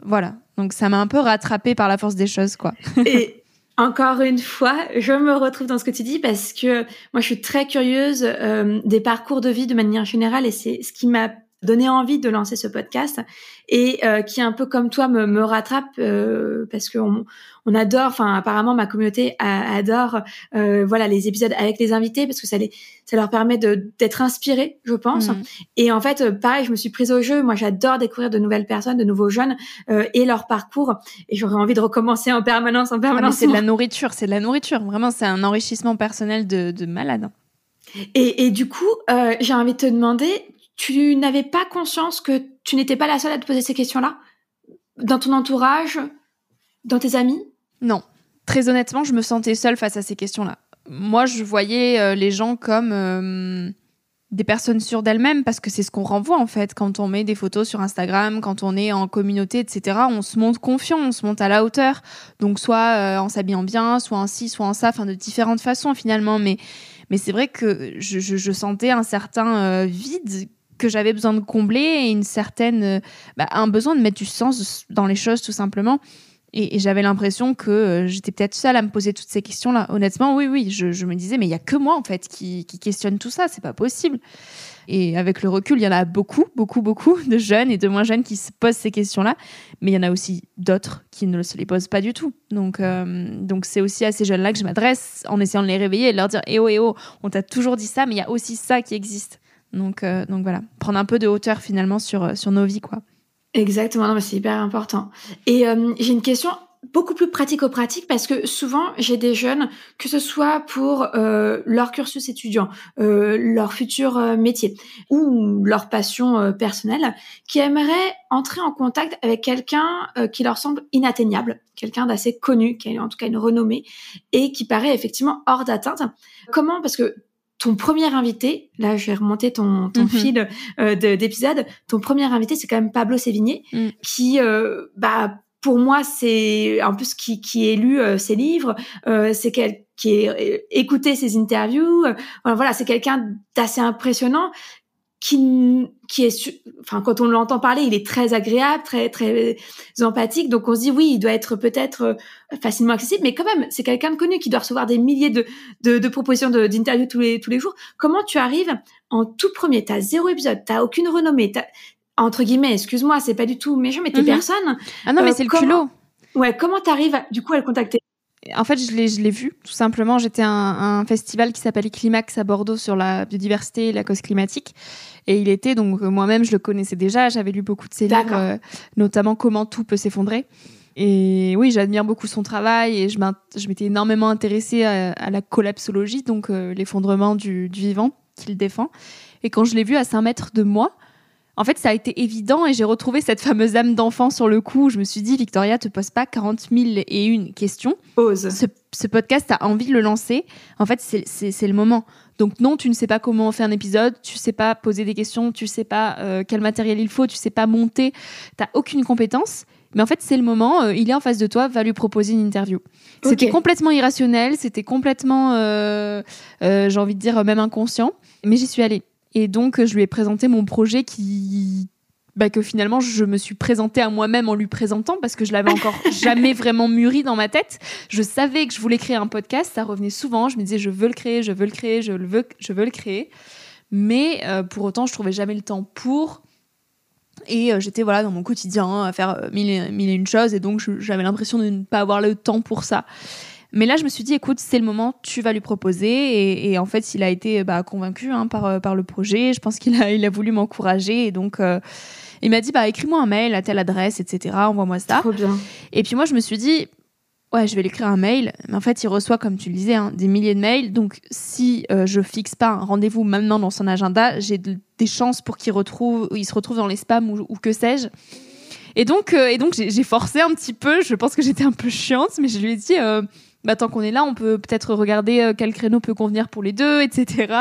B: Voilà. Donc ça m'a un peu rattrapé par la force des choses quoi.
A: et encore une fois, je me retrouve dans ce que tu dis parce que moi je suis très curieuse euh, des parcours de vie de manière générale et c'est ce qui m'a donné envie de lancer ce podcast et euh, qui un peu comme toi me, me rattrape euh, parce qu'on on adore, enfin apparemment ma communauté adore euh, voilà les épisodes avec les invités parce que ça les ça leur permet de d'être inspirés, je pense. Mm. Et en fait, pareil, je me suis prise au jeu. Moi, j'adore découvrir de nouvelles personnes, de nouveaux jeunes et leur parcours. Et j'aurais envie de recommencer en permanence, en ah, permanence.
B: c'est de la nourriture, c'est de la nourriture. Vraiment, c'est un enrichissement personnel de, de malade.
A: Et, et, du coup, euh, j'ai envie de te demander, tu n'avais pas conscience que tu n'étais pas la seule à te poser ces questions-là? Dans ton entourage? Dans tes amis?
B: Non. Très honnêtement, je me sentais seule face à ces questions-là. Moi, je voyais euh, les gens comme euh, des personnes sûres d'elles-mêmes parce que c'est ce qu'on renvoie en fait quand on met des photos sur Instagram, quand on est en communauté, etc. On se montre confiant, on se monte à la hauteur. Donc soit euh, en s'habillant bien, soit en ci, soit en ça, enfin de différentes façons finalement. Mais mais c'est vrai que je, je, sentais un certain vide que j'avais besoin de combler et une certaine, euh, bah, un besoin de mettre du sens dans les choses tout simplement. Et, j'avais l'impression que euh, j'étais peut-être seule à me poser toutes ces questions-là. Honnêtement, oui, oui, je, me disais, mais il y a que moi en fait qui, questionne tout ça, c'est pas possible. Et avec le recul, il y en a beaucoup, beaucoup, beaucoup de jeunes et de moins jeunes qui se posent ces questions-là. Mais il y en a aussi d'autres qui ne se les posent pas du tout. Donc, euh, donc c'est aussi à ces jeunes-là que je m'adresse en essayant de les réveiller et de leur dire, eh oh, eh oh, on t'a toujours dit ça, mais il y a aussi ça qui existe. Donc, euh, donc voilà, prendre un peu de hauteur finalement sur, sur nos vies, quoi.
A: Exactement, c'est hyper important. Et euh, j'ai une question beaucoup plus pratico-pratique parce que souvent j'ai des jeunes, que ce soit pour euh, leur cursus étudiant, euh, leur futur euh, métier ou leur passion euh, personnelle, qui aimeraient entrer en contact avec quelqu'un euh, qui leur semble inatteignable, quelqu'un d'assez connu, qui a en tout cas une renommée et qui paraît effectivement hors d'atteinte. Comment Parce que ton premier invité, là je vais remonter ton, ton mhm. fil euh, d'épisode, ton premier invité c'est quand même Pablo Sévigné, mm. qui euh, bah pour moi c'est peu ce qui, qui lu euh, ses livres, euh, c'est quel qui est écouté ses interviews, voilà c'est quelqu'un d'assez impressionnant qui qui est enfin quand on l'entend parler il est très agréable très très empathique. Donc on se dit oui il doit être peut-être euh, facilement accessible. Mais quand même c'est quelqu'un de connu qui doit recevoir des milliers de de, de propositions d'interviews tous les tous les jours. Comment tu arrives en tout premier t'as zéro épisode t'as aucune renommée t'as entre guillemets excuse-moi c'est pas du tout méchant mais t'es mm personne.
B: Ah non mais euh, c'est le culot.
A: Ouais comment t'arrives du coup à le contacter?
B: En fait, je l'ai, je l'ai vu, tout simplement. J'étais à un, un festival qui s'appelle Climax à Bordeaux sur la biodiversité et la cause climatique. Et il était, donc euh, moi-même, je le connaissais déjà. J'avais lu beaucoup de ses livres, euh, notamment Comment tout peut s'effondrer. Et oui, j'admire beaucoup son travail et je, m'étais énormément intéressée à, la collapsologie, donc euh, l'effondrement du, du vivant qu'il défend. Et quand je l'ai vu à 5 mètres de moi, en fait, ça a été évident et j'ai retrouvé cette fameuse âme d'enfant sur le coup. Je me suis dit, Victoria, te pose pas 40 000 et une questions.
A: Pose.
B: Ce, podcast, tu as envie de le lancer. En fait, c'est le moment. Donc non, tu ne sais pas comment faire un épisode, tu sais pas poser des questions, tu sais pas euh, quel matériel il faut, tu sais pas monter, tu aucune compétence. Mais en fait, c'est le moment, euh, il est en face de toi, va lui proposer une interview. C'était complètement irrationnel, c'était complètement, euh, j'ai envie de dire, même inconscient. Mais j'y suis allée. Et donc, je lui ai présenté mon projet qui, bah, que finalement, je me suis présentée à moi-même en lui présentant parce que je l'avais encore jamais vraiment mûri dans ma tête. Je savais que je voulais créer un podcast, ça revenait souvent. Je me disais, je veux le créer, je veux le créer, je le veux, je veux le créer. Mais euh, pour autant, je trouvais jamais le temps pour. Et euh, j'étais voilà dans mon quotidien à faire euh, mille, et, mille et une choses et donc j'avais l'impression de ne pas avoir le temps pour ça. Mais là, je me suis dit, écoute, c'est le moment, tu vas lui proposer. Et, en fait, il a été bah, convaincu hein, par, euh, par le projet. Je pense qu'il a, il a voulu m'encourager. Et donc, euh, il m'a dit, bah, écris-moi un mail à telle adresse, etc. Envoie-moi ça.
A: Trop bien.
B: Et puis moi, je me suis dit, ouais, je vais lui écrire un mail. Mais en fait, il reçoit, comme tu le disais, hein, des milliers de mails. Donc, si euh, je fixe pas un rendez-vous maintenant dans son agenda, j'ai des chances pour qu'il retrouve, il se retrouve dans les spams ou, que sais-je. Et donc, et donc j'ai forcé un petit peu. Je pense que j'étais un peu chiante, mais je lui ai dit bah, tant qu'on est là, on peut peut-être regarder euh, quel créneau peut convenir pour les deux, etc.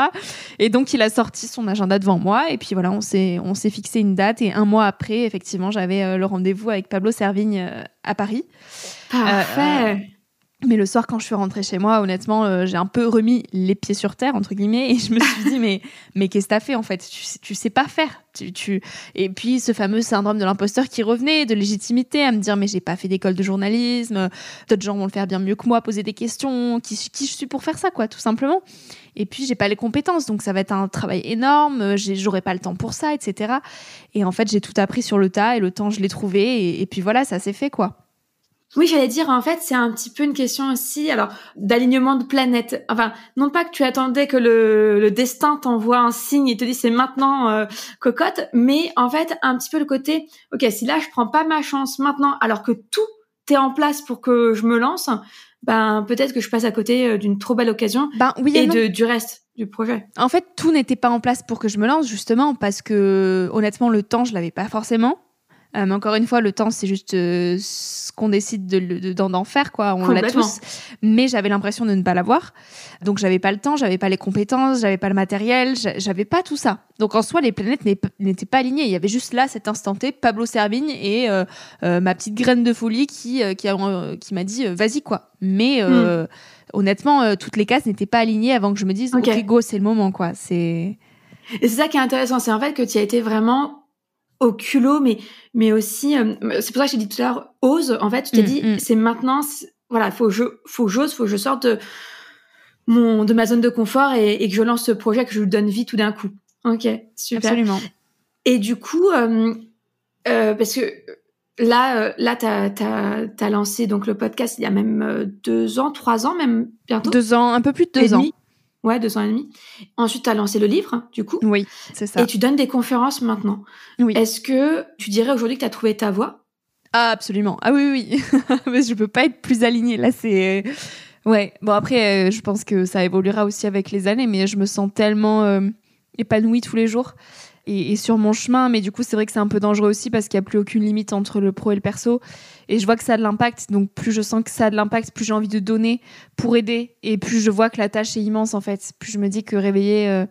B: Et donc, il a sorti son agenda devant moi. Et puis voilà, on s'est, on s'est fixé une date. Et un mois après, effectivement, j'avais euh, le rendez-vous avec Pablo Servigne euh, à Paris.
A: Parfait.
B: Mais le soir, quand je suis rentrée chez moi, honnêtement, euh, j'ai un peu remis les pieds sur terre, entre guillemets, et je me suis dit, mais, mais qu'est-ce que t'as fait, en fait? Tu, tu sais pas faire. Tu. Et puis, ce fameux syndrome de l'imposteur qui revenait, de légitimité, à me dire, mais j'ai pas fait d'école de journalisme, d'autres gens vont le faire bien mieux que moi, poser des questions, qui, qui je suis pour faire ça, quoi, tout simplement. Et puis, j'ai pas les compétences, donc ça va être un travail énorme, j'aurai pas le temps pour ça, etc. Et en fait, j'ai tout appris sur le tas, et le temps, je l'ai trouvé, et, et puis voilà, ça s'est fait, quoi.
A: Oui, j'allais dire, en fait, c'est un petit peu une question aussi, alors, d'alignement de planète. Enfin, non pas que tu attendais que le, le destin t'envoie un signe et te dit c'est maintenant euh, cocotte, mais en fait, un petit peu le côté, ok, si là, je prends pas ma chance maintenant, alors que tout est en place pour que je me lance, ben, peut-être que je passe à côté euh, d'une trop belle occasion
B: ben, oui
A: et, de, du reste du projet.
B: En fait, tout n'était pas en place pour que je me lance, justement, parce que, honnêtement, le temps, je l'avais pas forcément. Euh, mais encore une fois, le temps, c'est juste euh, ce qu'on décide d'en de, de, faire, quoi. On l'a tous. Mais j'avais l'impression de ne pas l'avoir. Donc, j'avais pas le temps, j'avais pas les compétences, j'avais pas le matériel, j'avais pas tout ça. Donc, en soi, les planètes n'étaient pas alignées. Il y avait juste là, cet instant T, Pablo Servigne et euh, ma petite graine de folie qui, qui, qui m'a dit, vas-y, quoi. Mais, hmm. honnêtement, toutes les cases n'étaient pas alignées avant que je me dise, ok, go, c'est le moment, quoi. C'est.
A: Et c'est ça qui est intéressant, c'est en fait que tu as été vraiment au culot, mais mais aussi, euh, c'est pour ça que j'ai dit tout à l'heure, ose. En fait, je t'ai mm, dit, mm. c'est maintenant, voilà, faut je, faut j'ose, faut que je sorte de mon de ma zone de confort et, et, que je lance ce projet, que je lui donne vie tout d'un coup. Ok, super.
B: Absolument.
A: Et du coup, euh, euh, parce que là, là, t'as as, as, lancé donc le podcast il y a même deux ans, trois ans même bientôt?
B: Deux ans, un peu plus de deux ans.
A: Ouais, deux ans et demi. Ensuite, tu as lancé le livre, du coup.
B: Oui, c'est ça.
A: Et tu donnes des conférences maintenant.
B: Oui.
A: Est-ce que tu dirais aujourd'hui que tu as trouvé ta voie?
B: Ah, absolument. Ah oui, oui. Mais je peux pas être plus alignée. Là, c'est. Ouais. Bon, après, je pense que ça évoluera aussi avec les années, mais je me sens tellement euh, épanouie tous les jours et, sur mon chemin. Mais du coup, c'est vrai que c'est un peu dangereux aussi parce qu'il n'y a plus aucune limite entre le pro et le perso. Et je vois que ça a de l'impact. Donc, plus je sens que ça a de l'impact, plus j'ai envie de donner pour aider. Et plus je vois que la tâche est immense, en fait. Plus je me dis que réveiller. Euh,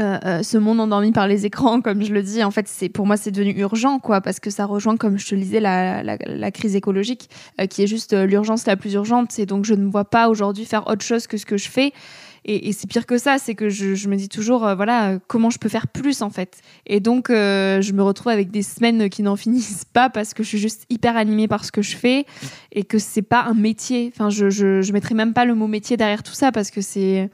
B: euh, euh, ce monde endormi par les écrans, comme je le dis, en fait, c'est pour moi c'est devenu urgent, quoi, parce que ça rejoint, comme je te le disais, la, crise écologique, qui est juste l'urgence la plus urgente. Et donc, je ne vois pas aujourd'hui faire autre chose que ce que je fais. Et, et c'est pire que ça, c'est que je, me dis toujours, euh, voilà, comment je peux faire plus en fait. Et donc, euh, je me retrouve avec des semaines qui n'en finissent pas parce que je suis juste hyper animée par ce que je fais et que c'est pas un métier. Enfin, je, je, je mettrai même pas le mot métier derrière tout ça parce que c'est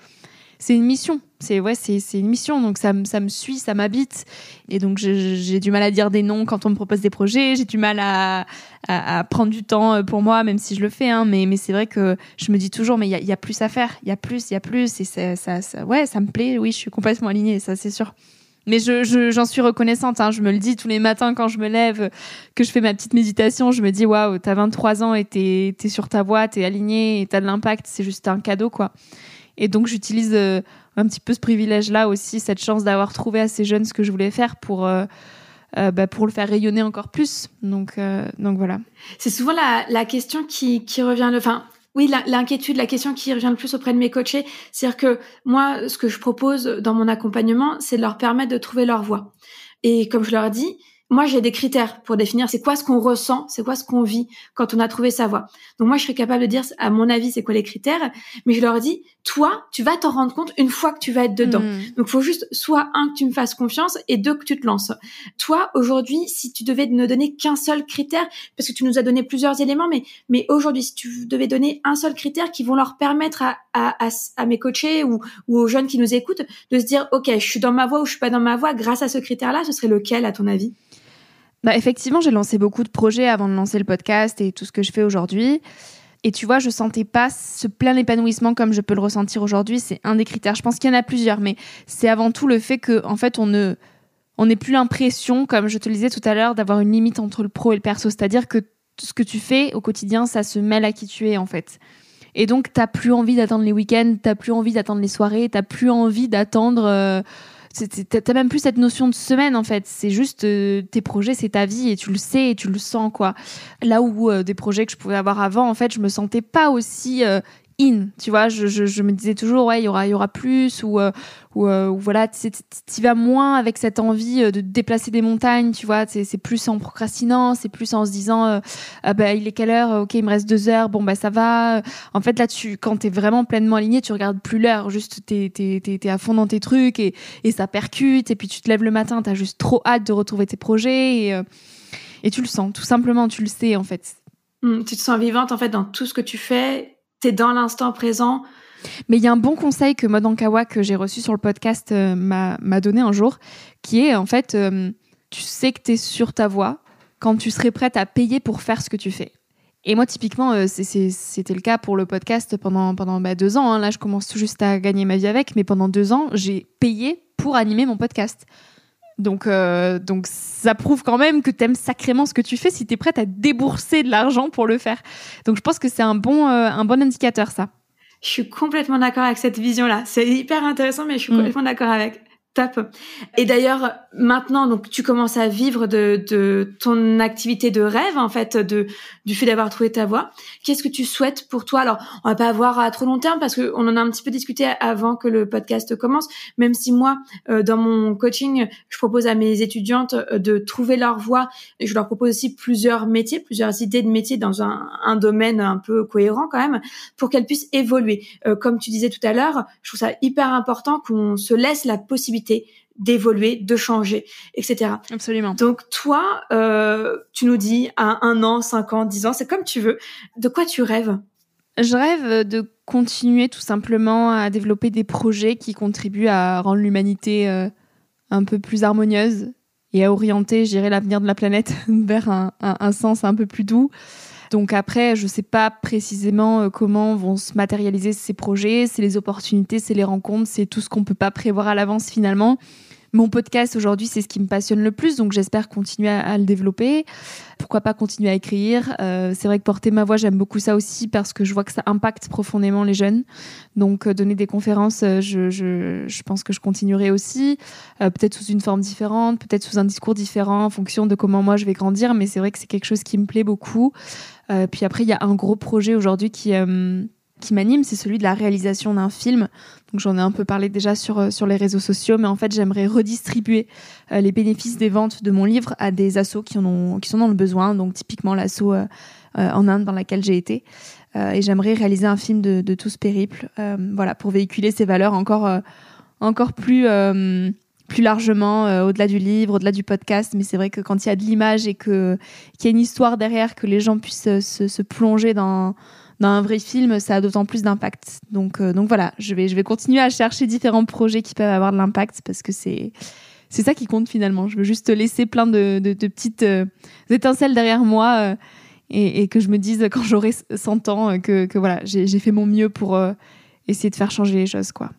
B: c'est une mission. C'est ouais, c'est une mission. Donc ça, ça me suit, ça m'habite. Et donc j'ai du mal à dire des noms quand on me propose des projets. J'ai du mal à, à, prendre du temps euh, pour moi, même si je le fais. Hein. Mais, mais c'est vrai que je me dis toujours, mais il y a, plus à faire. Il y a plus, il y a plus. Et ça, ouais, ça me plaît. Oui, je suis complètement alignée. Ça, c'est sûr. Mais j'en je, j'en suis reconnaissante. Hein. Je me le dis tous les matins quand je me lève, que je fais ma petite méditation. Je me dis, waouh, t'as 23 ans et t'es es sur ta voie, t'es alignée et t'as de l'impact. C'est juste un cadeau, quoi. Et donc, j'utilise euh, un petit peu ce privilège-là aussi, cette chance d'avoir trouvé assez jeune ce que je voulais faire pour, euh, euh, bah, pour le faire rayonner encore plus. Donc, donc voilà.
A: C'est souvent la, la question qui, revient. Enfin, oui, l'inquiétude, la question qui revient le plus auprès de mes coachés, c'est-à-dire que moi, ce que je propose dans mon accompagnement, c'est de leur permettre de trouver leur voie. Et comme je leur dis, moi, j'ai des critères pour définir c'est quoi ce qu'on ressent, c'est quoi ce qu'on vit quand on a trouvé sa voie. Donc moi, je serais capable de dire, à mon avis, c'est quoi les critères, mais je leur dis, toi, tu vas t'en rendre compte une fois que tu vas être dedans. Donc, hmm. Donc, faut juste soit un que tu me fasses confiance et deux que tu te lances. Toi, aujourd'hui, si tu devais ne donner qu'un seul critère, parce que tu nous as donné plusieurs éléments, mais mais aujourd'hui, si tu devais donner un seul critère qui vont leur permettre à à, à, à mes coachés ou, ou aux jeunes qui nous écoutent de se dire, ok, je suis dans ma voie ou je suis pas dans ma voie, grâce à ce critère-là, ce serait lequel à ton avis?
B: Bah, effectivement, j'ai lancé beaucoup de projets avant de lancer le podcast et tout ce que je fais aujourd'hui. Et tu vois, je sentais pas ce plein épanouissement comme je peux le ressentir aujourd'hui. C'est un des critères. Je pense qu'il y en a plusieurs, mais c'est avant tout le fait que, en fait, on ne, on n'ait plus l'impression, comme je te le disais tout à l'heure, d'avoir une limite entre le pro et le perso. C'est-à-dire que ce que tu fais au quotidien, ça se mêle à qui tu es, en fait. Et donc, t'as plus envie d'attendre les week-ends, t'as plus envie d'attendre les soirées, t'as plus envie d'attendre. Euh, T'as même plus cette notion de semaine en fait. C'est juste euh, tes projets, c'est ta vie et tu le sais et tu le sens quoi. Là où euh, des projets que je pouvais avoir avant, en fait, je me sentais pas aussi euh, tu vois. Je, je, je, me disais toujours, ouais, il y aura, y aura plus, ou, euh, ou, euh, voilà, tu vas moins avec cette envie euh, de déplacer des montagnes, tu vois. C'est plus en procrastinant, c'est plus en se disant, ah bah, il est quelle heure Ok, il me reste deux heures, bon, bah, ça va. En fait, là, tu, quand t'es vraiment pleinement aligné, tu regardes plus l'heure, juste t'es es, à fond dans tes trucs et, et ça percute, et puis tu te lèves le matin, t'as juste trop hâte de retrouver tes projets et, et tu le sens, tout simplement, tu le sais, en fait.
A: Mmh, tu te sens vivante, en fait, dans tout ce que tu fais t'es dans l'instant présent.
B: Mais il y a un bon conseil que Modankawa, que j'ai reçu sur le podcast, euh, m'a donné un jour, qui est en fait, euh, tu sais que tu es sur ta voie quand tu serais prête à payer pour faire ce que tu fais. Et moi, typiquement, euh, c'était le cas pour le podcast pendant, pendant bah, deux ans. Hein. Là, je commence tout juste à gagner ma vie avec, mais pendant deux ans, j'ai payé pour animer mon podcast. Donc, donc ça prouve quand même que tu aimes sacrément ce que tu fais si tu es prête à débourser de l'argent pour le faire. Donc je pense que c'est un bon, un bon indicateur ça.
A: Je suis complètement d'accord avec cette vision-là. C'est hyper intéressant, mais je suis mm. complètement d'accord avec. Top. Et d'ailleurs, maintenant, donc tu commences à vivre de, de ton activité de rêve, en fait, de du fait d'avoir trouvé ta voie. Qu'est-ce que tu souhaites pour toi? Alors, on va pas avoir à trop long terme parce qu'on en a un petit peu discuté avant que le podcast commence. Même si moi, euh, dans mon coaching, je propose à mes étudiantes euh, de trouver leur voie, et je leur propose aussi plusieurs métiers, plusieurs idées de métiers dans un, un domaine un peu cohérent quand même, pour qu'elles puissent évoluer. Euh, comme tu disais tout à l'heure, je trouve ça hyper important qu'on se laisse la possibilité d'évoluer, de changer, etc.
B: Absolument.
A: Donc toi, euh, tu nous dis à un an, cinq ans, dix ans, c'est comme tu veux. De quoi tu rêves?
B: Je rêve de continuer tout simplement à développer des projets qui contribuent à rendre l'humanité euh, un peu plus harmonieuse et à orienter, je l'avenir de la planète vers un, un, sens un peu plus doux. Donc après, je ne sais pas précisément euh, comment vont se matérialiser ces projets. C'est les opportunités, c'est les rencontres, c'est tout ce qu'on peut pas prévoir à l'avance finalement. Mon podcast aujourd'hui, c'est ce qui me passionne le plus, donc j'espère continuer à, le développer. Pourquoi pas continuer à écrire? Euh, C'est vrai que porter ma voix, j'aime beaucoup ça aussi parce que je vois que ça impacte profondément les jeunes. Donc euh, donner des conférences, je, pense que je continuerai aussi, peut-être sous une forme différente, peut-être sous un discours différent en fonction de comment moi je vais grandir, mais c'est vrai que c'est quelque chose qui me plaît beaucoup. Puis après, il y a un gros projet aujourd'hui qui qui m'anime, c'est celui de la réalisation d'un film. Donc j'en ai un peu parlé déjà sur, euh, sur les réseaux sociaux, mais en fait j'aimerais redistribuer euh, les bénéfices des ventes de mon livre à des assos qui, en ont, qui sont dans le besoin, donc typiquement l'asso euh, en Inde dans laquelle j'ai été. et j'aimerais réaliser un film de, de tout ce périple, voilà, pour véhiculer ces valeurs encore, encore plus plus largement au-delà du livre, au-delà du podcast. Mais c'est vrai que quand il y a de l'image et que qu'il y a une histoire derrière, que les gens puissent se, se plonger dans dans un vrai film, ça a d'autant plus d'impact. Donc, euh, donc voilà, je vais, je vais continuer à chercher différents projets qui peuvent avoir de l'impact parce que c'est, c'est ça qui compte finalement. Je veux juste laisser plein de, de, petites euh, étincelles derrière moi euh, et, et, que je me dise quand j'aurai 100 ans que, que voilà, j'ai fait mon mieux pour essayer de faire changer les choses, quoi.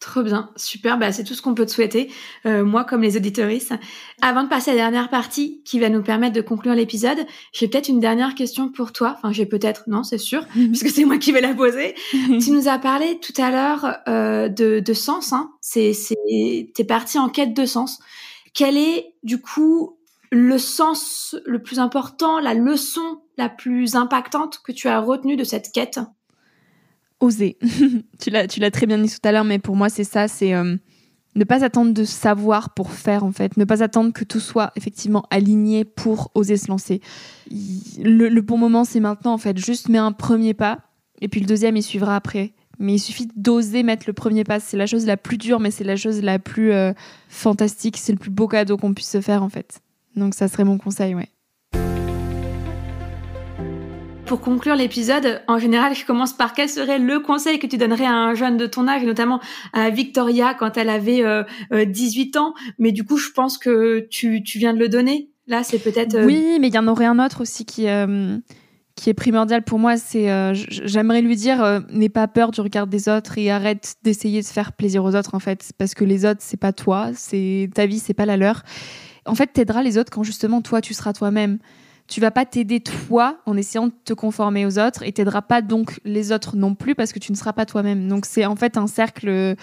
A: Trop bien, super, bah, c'est tout ce qu'on peut te souhaiter, euh, moi comme les auditoristes. Avant de passer à la dernière partie qui va nous permettre de conclure l'épisode, j'ai peut-être une dernière question pour toi. Enfin, j'ai peut-être, non, c'est sûr, mhm. puisque c'est moi qui vais la poser. tu nous as parlé tout à l'heure euh, de, de, sens, hein. c'est, c'est, t'es parti en quête de sens. Quel est du coup le sens le plus important, la leçon la plus impactante que tu as retenue de cette quête?
B: Oser. tu l'as, très bien dit tout à l'heure, mais pour moi, c'est ça, c'est euh, ne pas attendre de savoir pour faire, en fait. Ne pas attendre que tout soit effectivement aligné pour oser se lancer. Le, bon moment, c'est maintenant, en fait. Juste mets un premier pas, et puis le deuxième, il suivra après. Mais il suffit d'oser mettre le premier pas. C'est la chose la plus dure, mais c'est la chose la plus euh, fantastique. C'est le plus beau cadeau qu'on puisse se faire, en fait. Donc, ça serait mon conseil, ouais
A: pour conclure l'épisode, en général, je commence par quel serait le conseil que tu donnerais à un jeune de ton âge, notamment à Victoria quand elle avait 18 euh, euh, ans. Mais du coup, je pense que tu, viens de le donner. Là, c'est peut-être. Euh,
B: oui, mais il y en aurait un autre aussi qui qui est primordial pour moi, c'est j'aimerais lui dire n'aie pas peur du regard des autres et arrête d'essayer de faire plaisir aux autres en fait, parce que les autres c'est pas toi, c'est ta vie, c'est pas la leur. En fait, t'aideras les autres quand justement toi tu seras toi-même tu vas pas t'aider toi en essayant de te conformer aux autres et t'aideras pas donc les autres non plus parce que tu ne seras pas toi-même. Donc c'est en fait un cercle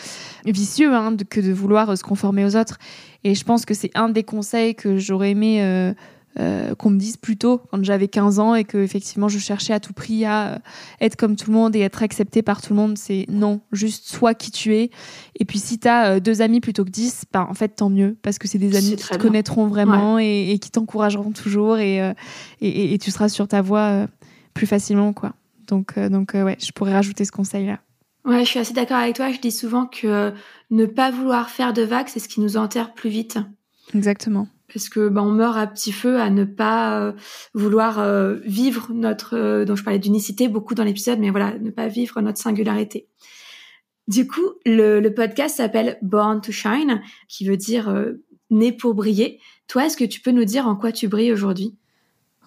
B: vicieux hein, que de vouloir se conformer aux autres. Et je pense que c'est un des conseils que j'aurais aimé euh, euh, qu'on me dise plus tôt quand j'avais 15 ans et que effectivement je cherchais à tout prix à euh, être comme tout le monde et être accepté par tout le monde. C'est non, juste sois qui tu es. Et puis si tu as euh, deux amis plutôt que dix, bah, en fait tant mieux parce que c'est des amis qui te connaîtront vraiment et, qui t'encourageront toujours et, et, tu seras sur ta voie plus facilement quoi. Donc, donc ouais, je pourrais rajouter ce conseil-là.
A: Ouais, je suis assez d'accord avec toi. Je dis souvent que ne pas vouloir faire de vagues, c'est ce qui nous enterre plus vite.
B: Exactement
A: parce que ben, on meurt à petit feu à ne pas euh, vouloir euh, vivre notre euh, dont je parlais d'unicité beaucoup dans l'épisode mais voilà ne pas vivre notre singularité. Du coup le, le podcast s'appelle Born to Shine qui veut dire né pour briller. Toi est-ce que tu peux nous dire en quoi tu brilles aujourd'hui?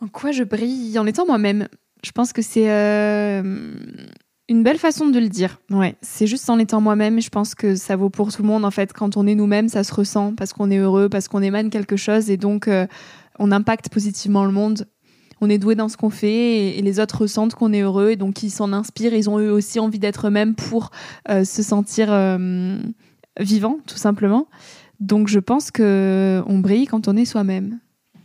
B: En quoi je brille? En étant moi-même. Je pense que c'est une belle façon de le dire. Ouais, c'est juste en étant moi-même. Je pense que ça vaut pour tout le monde. En fait, quand on est nous-mêmes, ça se ressent parce qu'on est heureux, parce qu'on émane quelque chose et donc euh, on impacte positivement le monde. On est doué dans ce qu'on fait et, les autres ressentent qu'on est heureux et donc ils s'en inspirent. Ils ont eux aussi envie d'être eux-mêmes pour euh, se sentir euh, vivant, tout simplement. Donc je pense que on brille quand on est soi-même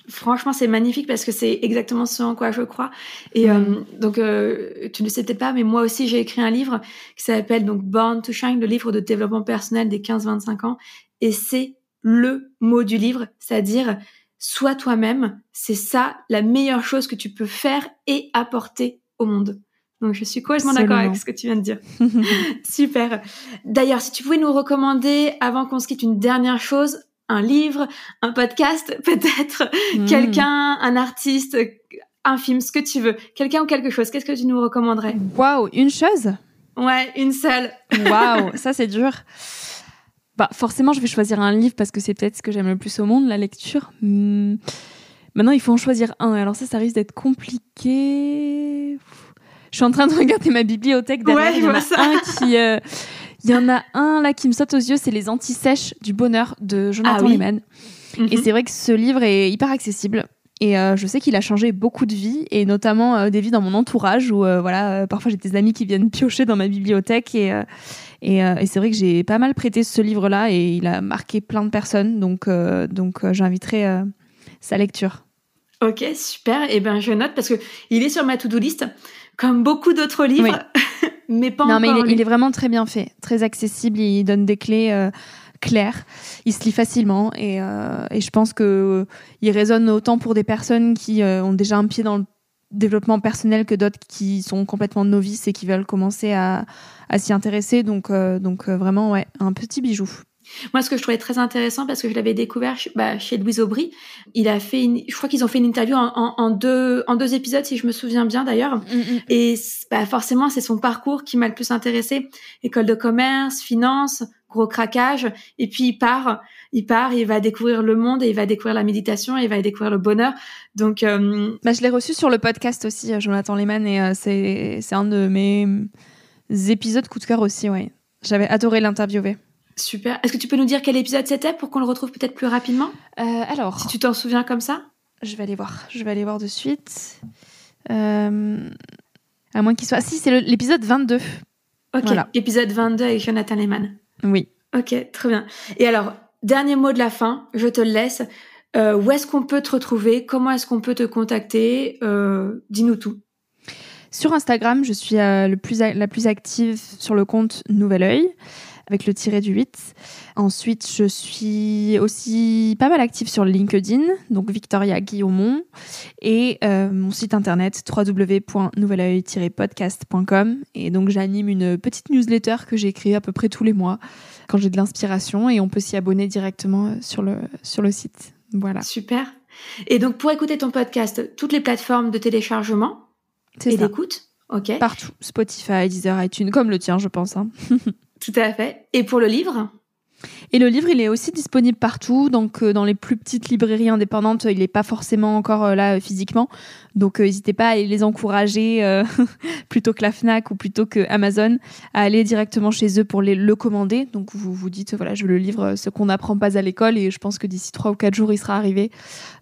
A: franchement, c'est magnifique parce que c'est exactement ce en quoi je crois. Et euh, donc, euh, tu ne sais peut-être pas, mais moi aussi, j'ai écrit un livre qui s'appelle donc Born to Shine, le livre de développement personnel des 15-25 ans. Et c'est le mot du livre, c'est-à-dire sois toi-même. C'est ça la meilleure chose que tu peux faire et apporter au monde. Donc je suis complètement d'accord avec ce que tu viens de dire. Super. D'ailleurs, si tu pouvais nous recommander, avant qu'on se quitte, une dernière chose, un livre, un podcast, peut-être, hmm. quelqu'un, un artiste, un film, ce que tu veux, quelqu'un ou quelque chose, qu'est-ce que tu nous recommanderais?
B: Waouh, une chose?
A: Ouais, une seule.
B: Waouh, ça c'est dur. Bah forcément, je vais choisir un livre parce que c'est peut-être ce que j'aime le plus au monde, la lecture. Hmm. Maintenant, il faut en choisir un. Alors ça, ça risque d'être compliqué. Je suis en train de regarder ma bibliothèque derrière.
A: Ouais, il y en a un
B: qui. Euh, il y en a un là qui me saute aux yeux, c'est Les Antisèches du bonheur de Jonathan ah Lehman. Mhm. Et c'est vrai que ce livre est hyper accessible. Et euh, je sais qu'il a changé beaucoup de vies, et notamment euh, des vies dans mon entourage, où voilà, parfois j'ai des amis qui viennent piocher dans ma bibliothèque, et, et, et c'est vrai que j'ai pas mal prêté ce livre-là, et il a marqué plein de personnes, donc, donc j'inviterai sa lecture.
A: Ok, super. Et eh ben je note parce que il est sur ma to-do list, comme beaucoup d'autres livres, mais pas non,
B: mais il est, vraiment très bien fait, très accessible. Il donne des clés euh, claires. Il se lit facilement et, euh, et je pense que euh, il résonne autant pour des personnes qui ont déjà un pied dans le développement personnel que d'autres qui sont complètement novices et qui veulent commencer à, à s'y intéresser. Donc, donc vraiment, ouais, un petit bijou.
A: Moi, ce que je trouvais très intéressant, parce que je l'avais découvert bah, chez Louise Aubry, il a fait, une, je crois qu'ils ont fait une interview en, deux, en deux épisodes, si je me souviens bien d'ailleurs. Mm, mm. Et bah, forcément, c'est son parcours qui m'a le plus intéressé. École de commerce, finance, gros craquage. Et puis il part, il part, il va découvrir le monde et il va découvrir la méditation et il va découvrir le bonheur. Donc, euh,
B: bah, je l'ai reçu sur le podcast aussi, euh, Jonathan Lehman, et euh, c'est, c'est un de mes épisodes coup de cœur aussi, ouais. J'avais adoré l'interviewer.
A: Super. Est-ce que tu peux nous dire quel épisode c'était pour qu'on le retrouve peut-être plus rapidement
B: euh, Alors.
A: Si tu t'en souviens comme ça
B: Je vais aller voir. Je vais aller voir de suite. Euh, à moins qu'il soit. Ah, si, c'est l'épisode 22.
A: Ok. Voilà. Épisode 22 avec Jonathan Lehman.
B: Oui.
A: Ok, très bien. Et alors, dernier mot de la fin, je te le laisse. Euh, où est-ce qu'on peut te retrouver? Comment est-ce qu'on peut te contacter? Dis-nous tout.
B: Sur Instagram, je suis le plus, la plus active sur le compte Nouvel Oeil avec le tiré du 8. Ensuite, je suis aussi pas mal active sur LinkedIn, donc Victoria Guillaumont, et euh, mon site internet www.nouveloeil-podcast.com. Et donc, j'anime une petite newsletter que j'écris à peu près tous les mois quand j'ai de l'inspiration, et on peut s'y abonner directement sur le, sur le site. Voilà.
A: Super. Et donc, pour écouter ton podcast, toutes les plateformes de téléchargement et d'écoute Ok.
B: Partout. Spotify, Deezer, iTunes, comme le tien, je pense. Hein.
A: Tout à fait. Et pour le livre?
B: Et le livre, il est aussi disponible partout. Donc, euh, dans les plus petites librairies indépendantes, il n'est pas forcément encore euh, là physiquement. Donc, euh, n'hésitez pas à les encourager plutôt que la Fnac ou plutôt que Amazon à aller directement chez eux pour les, le commander. Donc, vous vous dites, voilà, je veux le livre, ce qu'on n'apprend pas à l'école. Et je pense que d'ici trois ou quatre jours, il sera arrivé.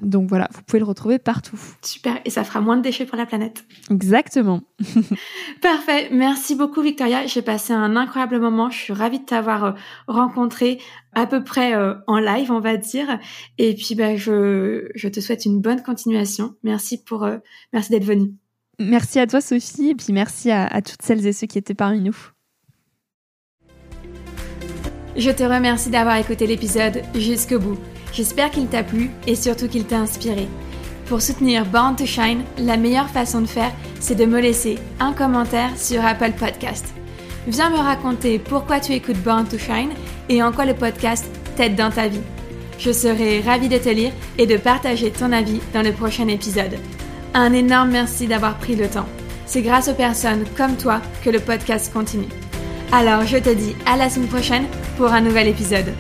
B: Donc, voilà, vous pouvez le retrouver partout.
A: Super. Et ça fera moins de déchets pour la planète.
B: Exactement.
A: Parfait. Merci beaucoup, Victoria. J'ai passé un incroyable moment. Je suis ravie de t'avoir rencontré à peu près euh, en live, on va dire. Et puis, bah, je, je te souhaite une bonne continuation. Merci pour, euh, merci d'être venue.
B: Merci à toi, Sophie, et puis merci à, à toutes celles et ceux qui étaient parmi nous.
A: Je te remercie d'avoir écouté l'épisode jusqu'au bout. J'espère qu'il t'a plu et surtout qu'il t'a inspiré. Pour soutenir Born to Shine, la meilleure façon de faire, c'est de me laisser un commentaire sur Apple Podcast. Viens me raconter pourquoi tu écoutes Born to Shine et en quoi le podcast t'aide dans ta vie. Je serai ravie de te lire et de partager ton avis dans le prochain épisode. Un énorme merci d'avoir pris le temps. C'est grâce aux personnes comme toi que le podcast continue. Alors je te dis à la semaine prochaine pour un nouvel épisode.